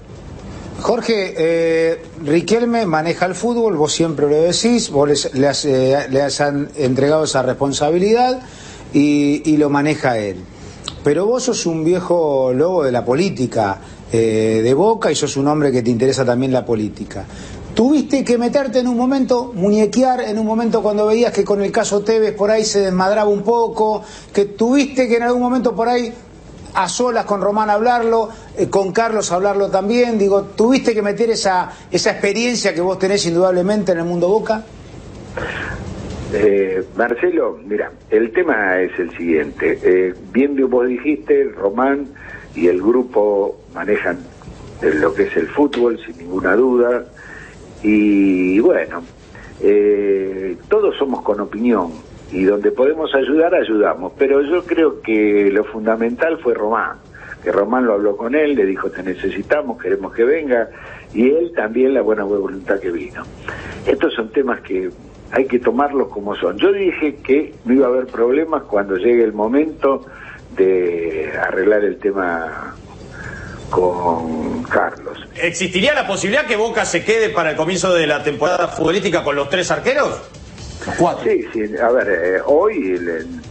Jorge, eh, Riquelme maneja el fútbol, vos siempre lo decís, vos les, le, has, eh, le has entregado esa responsabilidad y, y, lo maneja él. Pero vos sos un viejo lobo de la política eh, de Boca y sos un hombre que te interesa también la política. Tuviste que meterte en un momento, muñequear en un momento cuando veías que con el caso Tevez por ahí se desmadraba un poco, que tuviste que en algún momento por ahí a solas con Román hablarlo, eh, con Carlos hablarlo también, digo, ¿tuviste que meter esa, esa experiencia que vos tenés indudablemente en el mundo Boca? Eh, Marcelo, mira, el tema es el siguiente, eh, bien vos dijiste, Román y el grupo manejan lo que es el fútbol sin ninguna duda, y bueno, eh, todos somos con opinión y donde podemos ayudar, ayudamos. Pero yo creo que lo fundamental fue Román, Román lo habló con él, le dijo te necesitamos, queremos que venga, y él también la buena voluntad que vino. Estos son temas que hay que tomarlos como son. Yo dije que no iba a haber problemas cuando llegue el momento de arreglar el tema con Carlos. ¿Existiría la posibilidad que Boca se quede para el comienzo de la temporada futbolística con los tres arqueros? Cuatro. Sí, sí, a ver, eh, hoy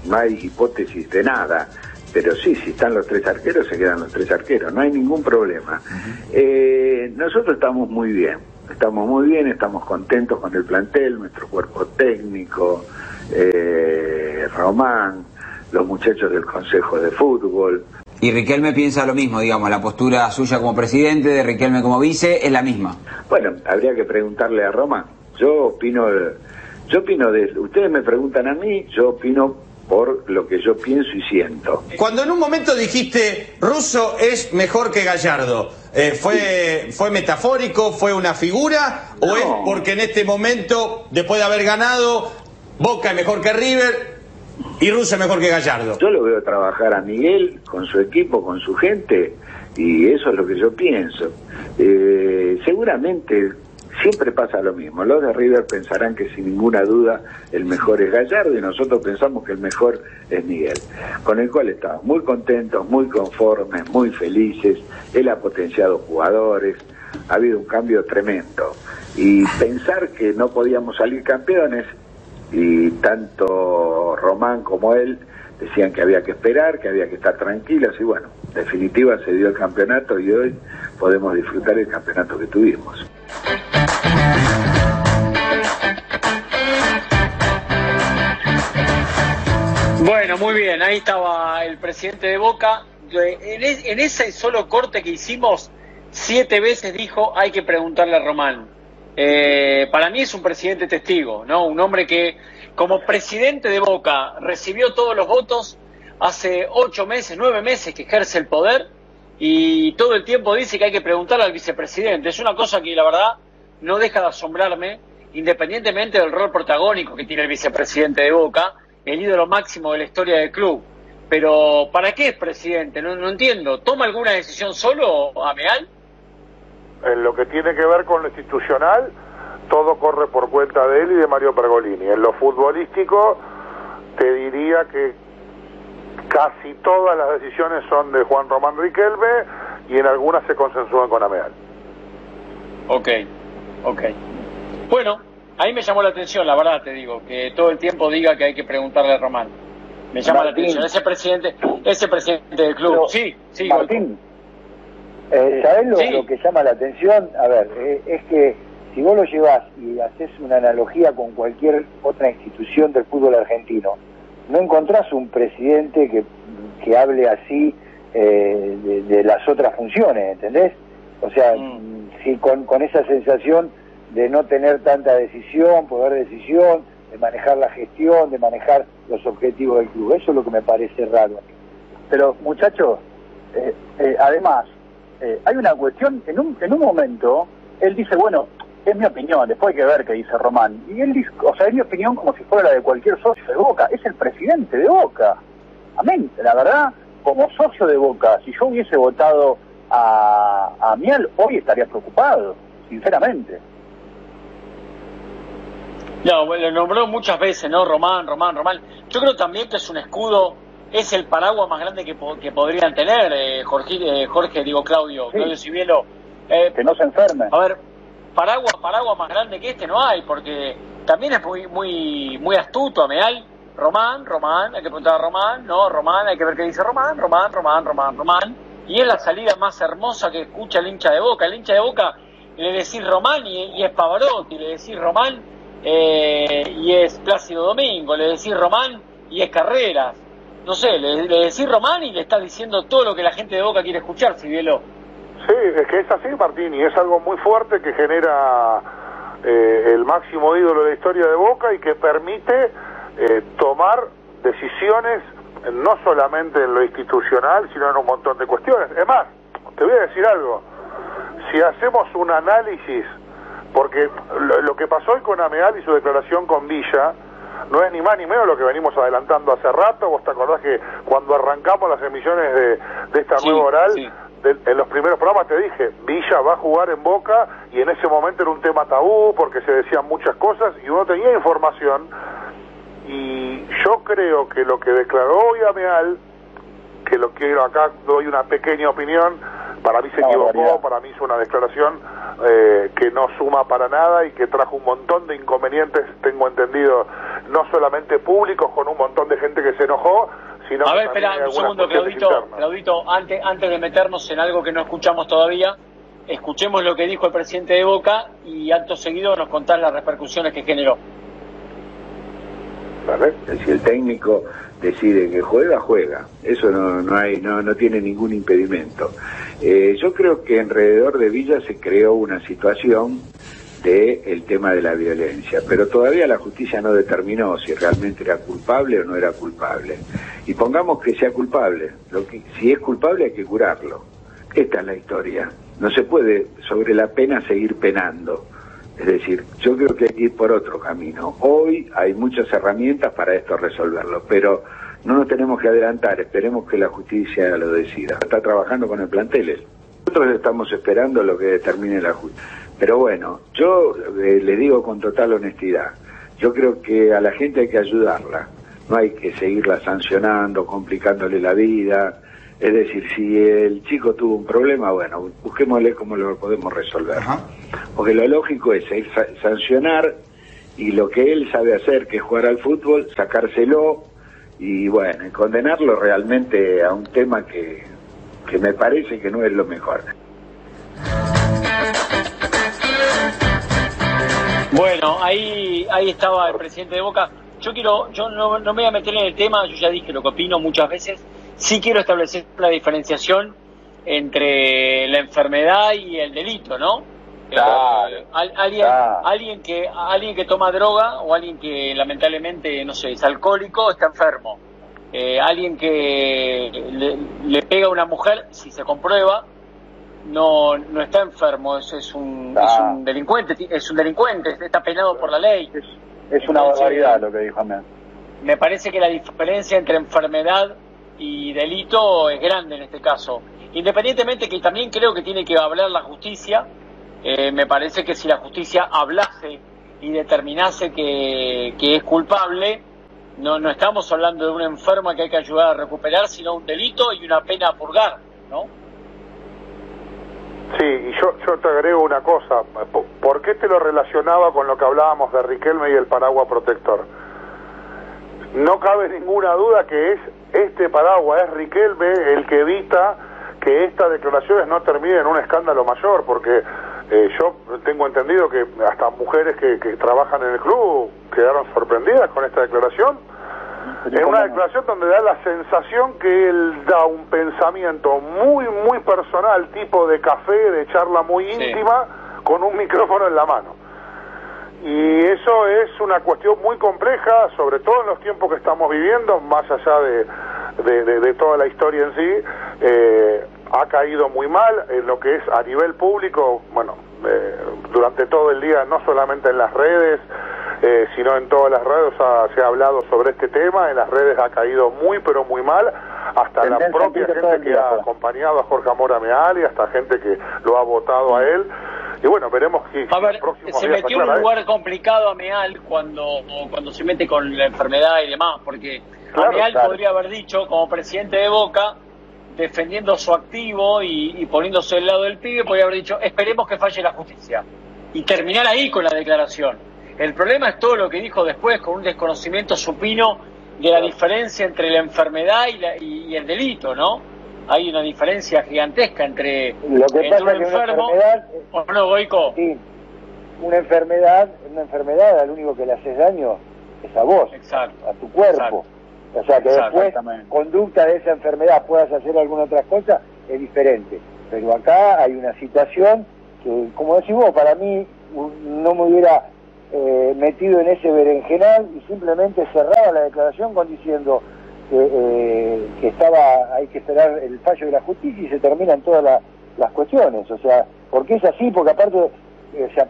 no hay hipótesis de nada, pero sí, si están los tres arqueros, se quedan los tres arqueros, no hay ningún problema. Uh -huh. eh, nosotros estamos muy bien, estamos muy bien, estamos contentos con el plantel, nuestro cuerpo técnico, eh, Román, los muchachos del Consejo de Fútbol, y Riquelme piensa lo mismo, digamos, la postura suya como presidente, de Riquelme como vice, es la misma. Bueno, habría que preguntarle a Roma. Yo opino, yo opino de, ustedes me preguntan a mí, yo opino por lo que yo pienso y siento. Cuando en un momento dijiste, Russo es mejor que Gallardo, eh, ¿fue, ¿fue metafórico, fue una figura o No. es porque en este momento, después de haber ganado, Boca es mejor que River y Russo es mejor que Gallardo? Yo lo veo trabajar a Miguel con su equipo, con su gente, y eso es lo que yo pienso. Eh, seguramente siempre pasa lo mismo. Los de River pensarán que sin ninguna duda el mejor es Gallardo y nosotros pensamos que el mejor es Miguel, con el cual estamos muy contentos, muy conformes, muy felices. Él ha potenciado jugadores, ha habido un cambio tremendo. Y pensar que no podíamos salir campeones y tanto Román como él decían que había que esperar, que había que estar tranquilos y bueno, en definitiva se dio el campeonato y hoy podemos disfrutar el campeonato que tuvimos. Bueno, muy bien, ahí estaba el presidente de Boca. En, es- en ese solo corte que hicimos, siete veces dijo hay que preguntarle a Román. eh, para mí es un presidente testigo, ¿no? Un hombre que, como presidente de Boca, recibió todos los votos hace ocho meses, nueve meses que ejerce el poder y todo el tiempo dice que hay que preguntarle al vicepresidente. Es una cosa que la verdad no deja de asombrarme, independientemente del rol protagónico que tiene el vicepresidente de Boca, el ídolo máximo de la historia del club. Pero, ¿para qué es presidente? No, no entiendo. ¿Toma alguna decisión solo, Ameal? En lo que tiene que ver con lo institucional, todo corre por cuenta de él y de Mario Pergolini. En lo futbolístico, te diría que casi todas las decisiones son de Juan Román Riquelme y en algunas se consensúan con Ameal. Ok, ok. Bueno, ahí me llamó la atención, la verdad te digo, que todo el tiempo diga que hay que preguntarle a Román. Me llama la atención, ese presidente, ese presidente del club. Pero, sí, sí. Martín, eh, ¿sabés lo, Sí. lo que llama la atención? A ver, eh, es que si vos lo llevas y haces una analogía con cualquier otra institución del fútbol argentino, no encontrás un presidente que, que hable así eh, de, de las otras funciones, ¿entendés? O sea, si con, con esa sensación de no tener tanta decisión, poder de decisión, de manejar la gestión, de manejar los objetivos del club. Eso es lo que me parece raro. Pero muchachos, eh, eh, además, eh, hay una cuestión, en un, en un momento, él dice, bueno, es mi opinión, después hay que ver qué dice Román. Y él dice, o sea, es mi opinión como si fuera la de cualquier socio de Boca, es el presidente de Boca. Amén, la verdad, como socio de Boca, si yo hubiese votado a, a Miel, hoy estaría preocupado, sinceramente. No, bueno, lo nombró muchas veces, ¿no? Román, Román, Román. Yo creo también que es un escudo, es el paraguas más grande que, po- que podrían tener, eh, Jorge, eh, Jorge, digo Claudio, Claudio Cibielo. Eh, que no se enferme. A ver, paraguas, paraguas más grande que este no hay, porque también es muy, muy, muy astuto, Ameal. Román, Román, hay que preguntar a Román, no, Román, hay que ver qué dice Román, Román, Román, Román, Román. Y es la salida más hermosa que escucha el hincha de Boca. El hincha de Boca le decís Román y, es Pavarotti, le decís Román eh, y es Plácido Domingo, le decís Román y es Carreras. No sé, le, le decís Román y le estás diciendo todo lo que la gente de Boca quiere escuchar, Cibielo. Sí, es que es así, Martín, y es algo muy fuerte que genera eh, el máximo ídolo de la historia de Boca y que permite eh, tomar decisiones no solamente en lo institucional, sino en un montón de cuestiones. Es más, te voy a decir algo, si hacemos un análisis, porque lo, lo que pasó hoy con Ameal y su declaración con Villa, no es ni más ni menos lo que venimos adelantando hace rato. ¿Vos te acordás que cuando arrancamos las emisiones de, de esta nueva oral, de- en los primeros programas te dije, Villa va a jugar en Boca y en ese momento era un tema tabú porque se decían muchas cosas y uno tenía información y yo creo que lo que declaró hoy Ameal, que lo quiero acá, doy una pequeña opinión, para mí se equivocó, para mí hizo una declaración eh, que no suma para nada y que trajo un montón de inconvenientes, tengo entendido, no solamente públicos con un montón de gente que se enojó, sino A que ver, también espera un segundo, Claudito. internas. Claudito, antes, antes de meternos en algo que no escuchamos todavía, escuchemos lo que dijo el presidente de Boca y acto seguido nos contás las repercusiones que generó. Si el técnico decide que juega, juega. Eso no, no, hay, no, no tiene ningún impedimento. Eh, yo creo que alrededor de Villa se creó una situación de el tema de la violencia, pero todavía la justicia no determinó si realmente era culpable o no era culpable. Y pongamos que sea culpable. Lo que, si es culpable hay que curarlo. Esta es la historia. No se puede sobre la pena seguir penando. Es decir, yo creo que hay que ir por otro camino. Hoy hay muchas herramientas para esto resolverlo, pero no nos tenemos que adelantar, esperemos que la justicia lo decida. Está trabajando con el plantel. Nosotros estamos esperando lo que determine la justicia. Pero bueno, yo eh, le digo con total honestidad, yo creo que a la gente hay que ayudarla, no hay que seguirla sancionando, complicándole la vida. Es decir, si el chico tuvo un problema, bueno, busquémosle cómo lo podemos resolver. Porque lo lógico es ir sa- sancionar y lo que él sabe hacer, que es jugar al fútbol, sacárselo y bueno, y condenarlo realmente a un tema que, que me parece que no es lo mejor. Bueno, ahí, ahí estaba el presidente de Boca. Yo quiero, yo no, no me voy a meter en el tema, yo ya dije lo que opino muchas veces. Sí quiero establecer la diferenciación entre la enfermedad y el delito, ¿no? Eh, al- alguien, alguien que alguien que toma droga o alguien que lamentablemente no sé es alcohólico está enfermo. Eh, alguien que le, le pega a una mujer si se comprueba no no está enfermo es, es un es Ah. un delincuente es un delincuente está penado por la ley. Es una Entonces, barbaridad lo que dijo Amén. me parece que la diferencia entre enfermedad y delito es grande en este caso. Independientemente que también creo que tiene que hablar la justicia, eh, me parece que si la justicia hablase y determinase que, que es culpable, no, no estamos hablando de una enferma que hay que ayudar a recuperar, sino un delito y una pena a purgar, ¿no? Sí, y yo, yo te agrego una cosa. ¿Por- ¿Por qué te lo relacionaba con lo que hablábamos de Riquelme y el paraguas protector? No cabe ninguna duda que es este paraguas, es Riquelme el que evita que estas declaraciones no terminen en un escándalo mayor, porque eh, yo tengo entendido que hasta mujeres que, que trabajan en el club quedaron sorprendidas con esta declaración. En una declaración donde da la sensación que él da un pensamiento muy, muy personal, tipo de café, de charla muy íntima, con un [laughs] micrófono en la mano. Y eso es una cuestión muy compleja, sobre todo en los tiempos que estamos viviendo, más allá de, de- de- de toda la historia en sí. eh, ha caído muy mal en lo que es a nivel público, bueno, eh, durante todo el día, no solamente en las redes, eh, sino en todas las redes ha- se ha hablado sobre este tema, en las redes ha caído muy, pero muy mal, hasta la propia gente que ha pues. acompañado a Jorge Amora Meal y hasta gente que lo ha votado a él. Y bueno, veremos si A ver, se metió en un lugar complicado Ameal cuando, cuando se mete con la enfermedad y demás, porque Claro, Ameal claro. podría haber dicho, como presidente de Boca, defendiendo su activo y, y poniéndose del lado del pibe, podría haber dicho, esperemos que falle la justicia. Y terminar ahí con la declaración. El problema es todo lo que dijo después, con un desconocimiento supino de la diferencia entre la enfermedad y, la- y- y el delito, ¿no? Hay una diferencia gigantesca entre, Lo que entre pasa un es que una enfermo... enfermedad, ¿O no, Goico? sí, una enfermedad, una enfermedad, al único que le haces daño es a vos, a tu cuerpo. O sea, que Exacto. después, conducta de esa enfermedad, puedas hacer alguna otra cosa, es diferente. Pero acá hay una situación que, como decís vos, para mí no me hubiera eh, metido en ese berenjenal y simplemente cerraba la declaración con diciendo que, eh, que estaba hay que esperar el fallo de la justicia y se terminan todas la- las cuestiones. O sea, porque es así, porque aparte, o sea,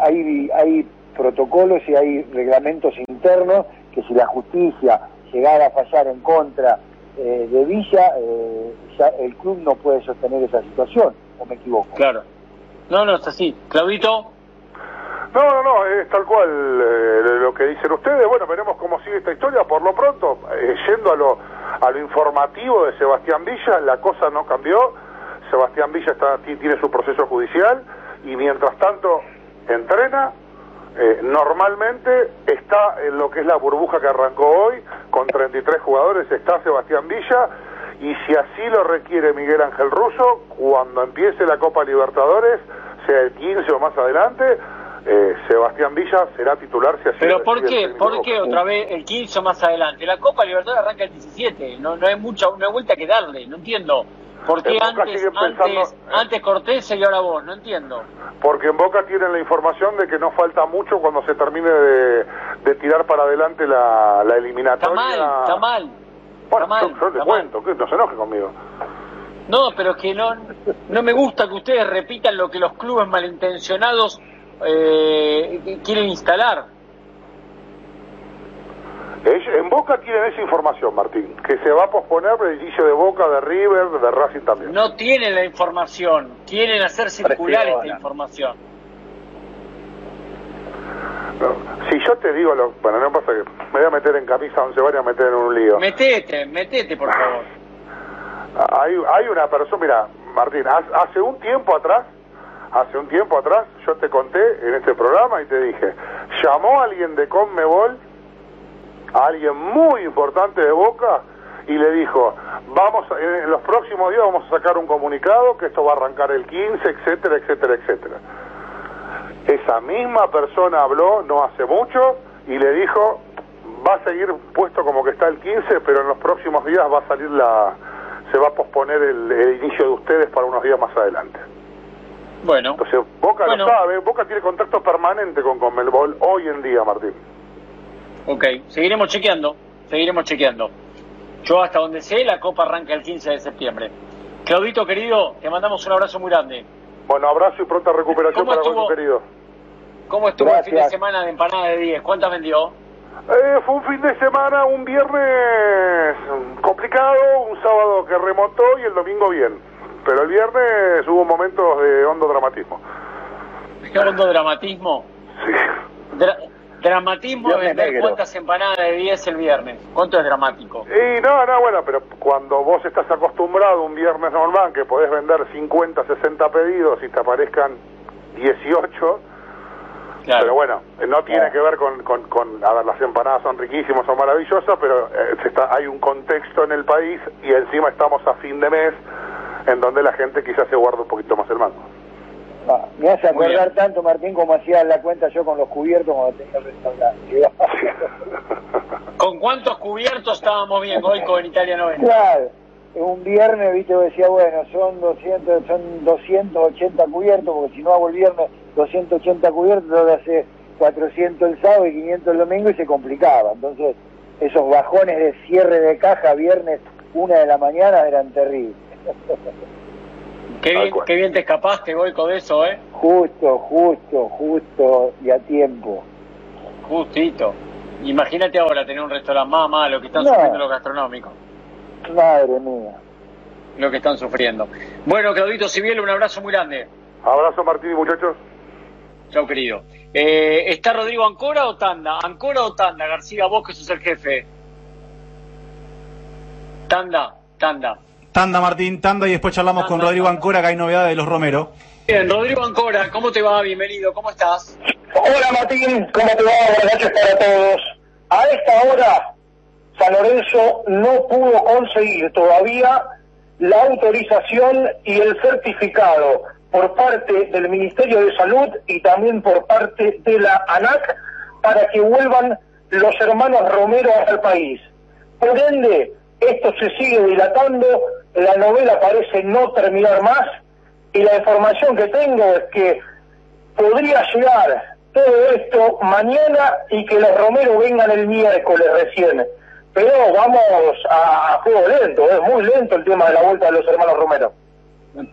hay, hay protocolos y hay reglamentos internos que si la justicia llegara a fallar en contra eh, de Villa, eh, ya el club no puede sostener esa situación, o me equivoco. Claro. No, no, es así. Claudito. No, no, no, es tal cual eh, lo que dicen ustedes. Bueno, veremos cómo sigue esta historia. Por lo pronto, eh, yendo a lo, a lo informativo de Sebastián Villa, la cosa no cambió. Sebastián Villa está, ti- tiene su proceso judicial y mientras tanto entrena. Eh, normalmente está en lo que es la burbuja que arrancó hoy, con 33 jugadores, está Sebastián Villa, y si así lo requiere Miguel Ángel Russo, cuando empiece la Copa Libertadores, sea el 15 o más adelante, eh, Sebastián Villa será titular si así Pero ¿por qué? ¿Por qué otra vez el 15 o más adelante? La Copa Libertadores arranca el 17. No, no hay mucha, hay vuelta que darle. No entiendo. ¿Por qué antes, siguen pensando- antes, antes Cortés y ahora vos? No entiendo. Porque en Boca tienen la información de que no falta mucho cuando se termine de, de tirar para adelante la, la eliminatoria. Está mal, está mal. Bueno, está mal, yo, yo le cuento, que no se enoje conmigo. No, pero es que no, no me gusta que ustedes repitan lo que los clubes malintencionados eh, quieren instalar. En Boca tienen esa información, Martín, que se va a posponer el inicio de Boca, de River, de Racing también. No tienen la información, quieren hacer circular esta información. No, Si yo te digo, lo, bueno, no pasa que me voy a meter en camisa once varias a meter en un lío. Metete, metete, por favor. [laughs] Hay, hay una persona, mira, Martín, ha- hace un tiempo atrás, hace un tiempo atrás, yo te conté en este programa y te dije, llamó alguien de Conmebol, a alguien muy importante de Boca, y le dijo, vamos, en los próximos días vamos a sacar un comunicado, que esto va a arrancar el 15, etcétera, etcétera, etcétera. Esa misma persona habló no hace mucho y le dijo, va a seguir puesto como que está el 15, pero en los próximos días va a salir la, se va a posponer el inicio de ustedes para unos días más adelante. Bueno. Entonces, Boca Bueno. lo sabe, Boca tiene contacto permanente con Conmebol hoy en día, Martín. Ok, seguiremos chequeando, seguiremos chequeando. Yo hasta donde sé, la Copa arranca el 15 de septiembre. Claudito, querido, te mandamos un abrazo muy grande. Bueno, abrazo y pronta recuperación ¿Cómo para estuvo? Goyo querido. ¿Cómo estuvo el fin de Gracias. semana de empanada de 10? ¿Cuántas vendió? Eh, fue un fin de semana, un viernes complicado, un sábado que remontó y el domingo bien. Pero el viernes hubo momentos de hondo dramatismo. ¿Qué hondo dramatismo? Sí. Dra- dramatismo de vender negro. cuántas empanadas de 10 el viernes. ¿Cuánto es dramático? Y no, no, bueno, pero cuando vos estás acostumbrado un viernes normal que podés vender 50, 60 pedidos y te aparezcan 18, pero bueno, no tiene que ver con, con, con- a ver, las empanadas son riquísimas, son maravillosas, pero eh, se está, hay un contexto en el país y encima estamos a fin de mes en donde la gente quizás se guarda un poquito más el mango. Ah, me hace acordar tanto, Martín, como hacía la cuenta yo con los cubiertos cuando tenía el restaurante. [laughs] ¿Con cuántos cubiertos estábamos bien, Goico, en Italia 90? Claro, un viernes, viste, yo decía, bueno, son 200, son 280 cubiertos, porque si no hago el viernes 280 cubiertos, tengo que hacer 400 el sábado y 500 el domingo y se complicaba. Entonces, esos bajones de cierre de caja viernes, una de la mañana, eran terribles. Qué bien, qué bien te escapaste, Goico, de eso, ¿eh? Justo, justo, justo y a tiempo. Justito. Imagínate ahora tener un restaurante más malo que están No. sufriendo los gastronómicos. Madre mía. Lo que están sufriendo. Bueno, Claudito Cibiel, un abrazo muy grande. Abrazo Martín y muchachos. Chao, querido. Eh, ¿Está Rodrigo Ancora o Tanda? ¿Ancora o Tanda? García, vos que sos el jefe. Tanda, Tanda. Tanda Martín, tanda y después charlamos con Rodrigo Ancora que hay novedades de los Romero. Bien, Rodrigo Ancora, ¿cómo te va? Bienvenido, ¿cómo estás? Hola Martín, ¿cómo te va? Buenas noches para todos. A esta hora, San Lorenzo no pudo conseguir todavía la autorización y el certificado por parte del Ministerio de Salud y también por parte de la ANAC para que vuelvan los hermanos Romero al país. Por ende, esto se sigue dilatando, la novela parece no terminar más y la información que tengo es que podría llegar todo esto mañana y que los Romero vengan el miércoles recién. Pero vamos a, a fuego lento, es muy lento el tema de la vuelta de los hermanos Romero.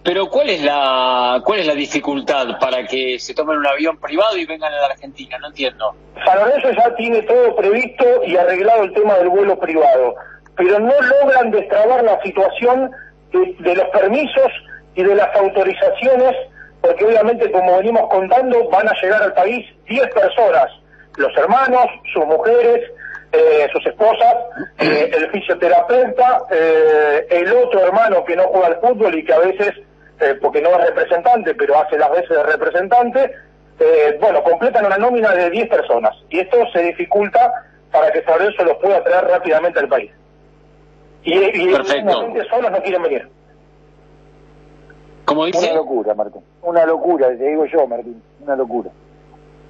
Pero ¿cuál es la cuál es la dificultad para que se tomen un avión privado y vengan a la Argentina? No entiendo. San Lorenzo ya tiene todo previsto y arreglado el tema del vuelo privado, pero no logran destrabar la situación de, los permisos y de las autorizaciones, porque obviamente, como venimos contando, van a llegar al país 10 personas, los hermanos, sus mujeres, eh, sus esposas, eh, el fisioterapeuta, eh, el otro hermano que no juega al fútbol y que a veces, porque no es representante, pero hace las veces de representante, bueno, completan una nómina de 10 personas. Y esto se dificulta para que San los pueda traer rápidamente al país. Y, y Perfecto. gente solos no quieren venir. Como Una locura, Martín. Una locura, te digo yo, Martín. Una locura.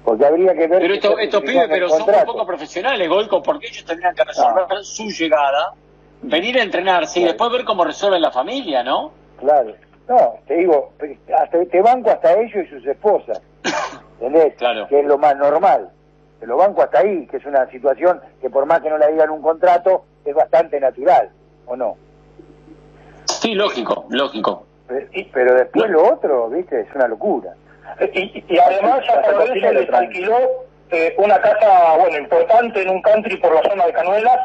Porque habría que ver... Pero esto, estos pibes, pero son un poco profesionales, Goico, porque ellos tendrían que resolver su llegada, venir a entrenarse y después ver cómo resuelven la familia, ¿no? Claro. No, te digo, hasta, te banco hasta ellos y sus esposas. [laughs] ¿Entendés? Claro. Que es lo más normal. Te lo banco hasta ahí, que es una situación que por más que no la digan un contrato, es bastante natural, ¿o no? Sí, lógico, lógico. Pero, después lo otro, ¿viste? Es una locura. Y, y además ya San Lorenzo les alquiló eh, una casa, bueno, importante en un country por la zona de Canuelas,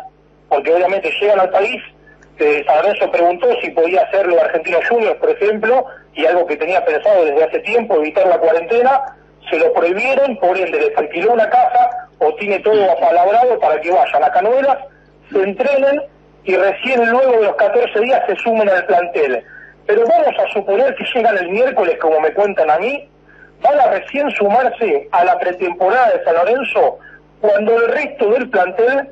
porque obviamente llegan al país. Eh, San Lorenzo preguntó si podía hacerlo Argentinos Juniors, por ejemplo, y algo que tenía pensado desde hace tiempo, evitar la cuarentena, se lo prohibieron, por ende les alquiló una casa o tiene todo apalabrado para que vayan a Canuelas, se entrenen y recién luego de los 14 días se sumen al plantel. Pero vamos a suponer que llegan el miércoles, como me cuentan a mí, van a recién sumarse a la pretemporada de San Lorenzo cuando el resto del plantel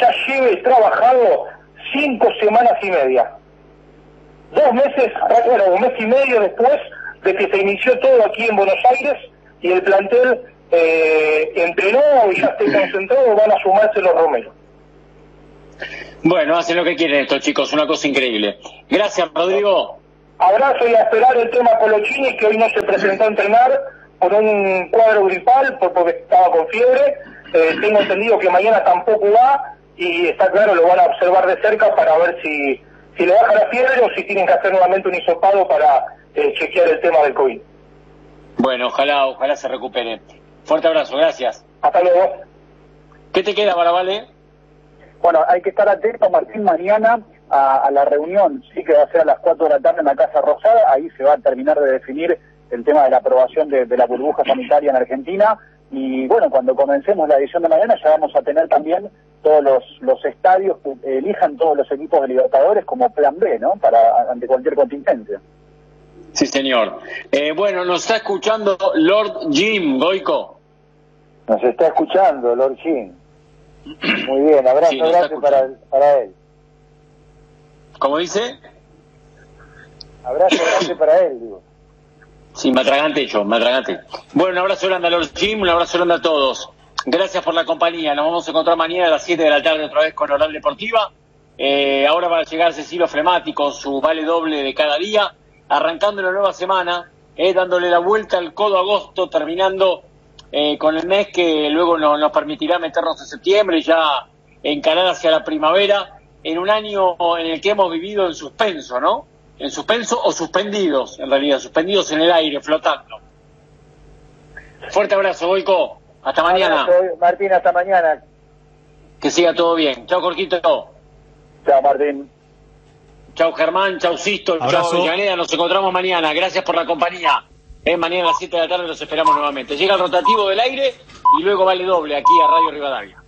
ya lleve trabajado cinco semanas y media. Dos meses, bueno, un mes y medio después de que se inició todo aquí en Buenos Aires y el plantel eh, entrenó y ya esté concentrado, van a sumarse los Romero. Bueno, hacen lo que quieren estos chicos, una cosa increíble. Gracias, Rodrigo. abrazo y a esperar el tema Colochini, que hoy no se presentó a entrenar por un cuadro gripal, por- porque estaba con fiebre. Eh, tengo entendido que mañana tampoco va y está claro, lo van a observar de cerca para ver si, si le baja la fiebre o si tienen que hacer nuevamente un hisopado para eh, chequear el tema del COVID. Bueno, ojalá, ojalá se recupere. Fuerte abrazo, gracias. Hasta luego. ¿Qué te queda, Barabale? Bueno, hay que estar atento, Martín, mañana a, a la reunión, sí que va a ser a las 4 de la tarde en la Casa Rosada, ahí se va a terminar de definir el tema de la aprobación de, de la burbuja sanitaria en Argentina, y bueno, cuando comencemos la edición de mañana ya vamos a tener también todos los, los estadios que elijan todos los equipos de Libertadores como plan B, ¿no? Para ante cualquier contingencia. Sí, señor. Eh, bueno, nos está escuchando Lord Jim Goico. Nos está escuchando, Lord Jim. Muy bien, abrazo Sí, grande para, para él. ¿Cómo dice? Abrazo grande [coughs] para él, digo. Sí, me atragante yo, me atragante. Bueno, un abrazo grande a Lord Jim, un abrazo grande a todos. Gracias por la compañía. Nos vamos a encontrar mañana a las 7 de la tarde otra vez con Oral Deportiva. Eh, ahora va a llegar Cecilio Fremati con su vale doble de cada día, arrancando la nueva semana, eh, dándole la vuelta al codo agosto, terminando eh, con el mes que luego no- nos permitirá meternos en septiembre, ya encarar hacia la primavera, en un año en el que hemos vivido en suspenso, ¿no? En suspenso o suspendidos, en realidad, suspendidos en el aire, flotando. Fuerte abrazo, Goico. Hasta mañana. Martín, hasta mañana. Que siga todo bien. Chao, Corquito. Chao, Martín. Chao, Germán. Chao, Sisto. Chao. Nos encontramos mañana. Gracias por la compañía. Eh, mañana a las 7 de la tarde los esperamos nuevamente. Llega el rotativo del aire y luego vale doble aquí a Radio Rivadavia.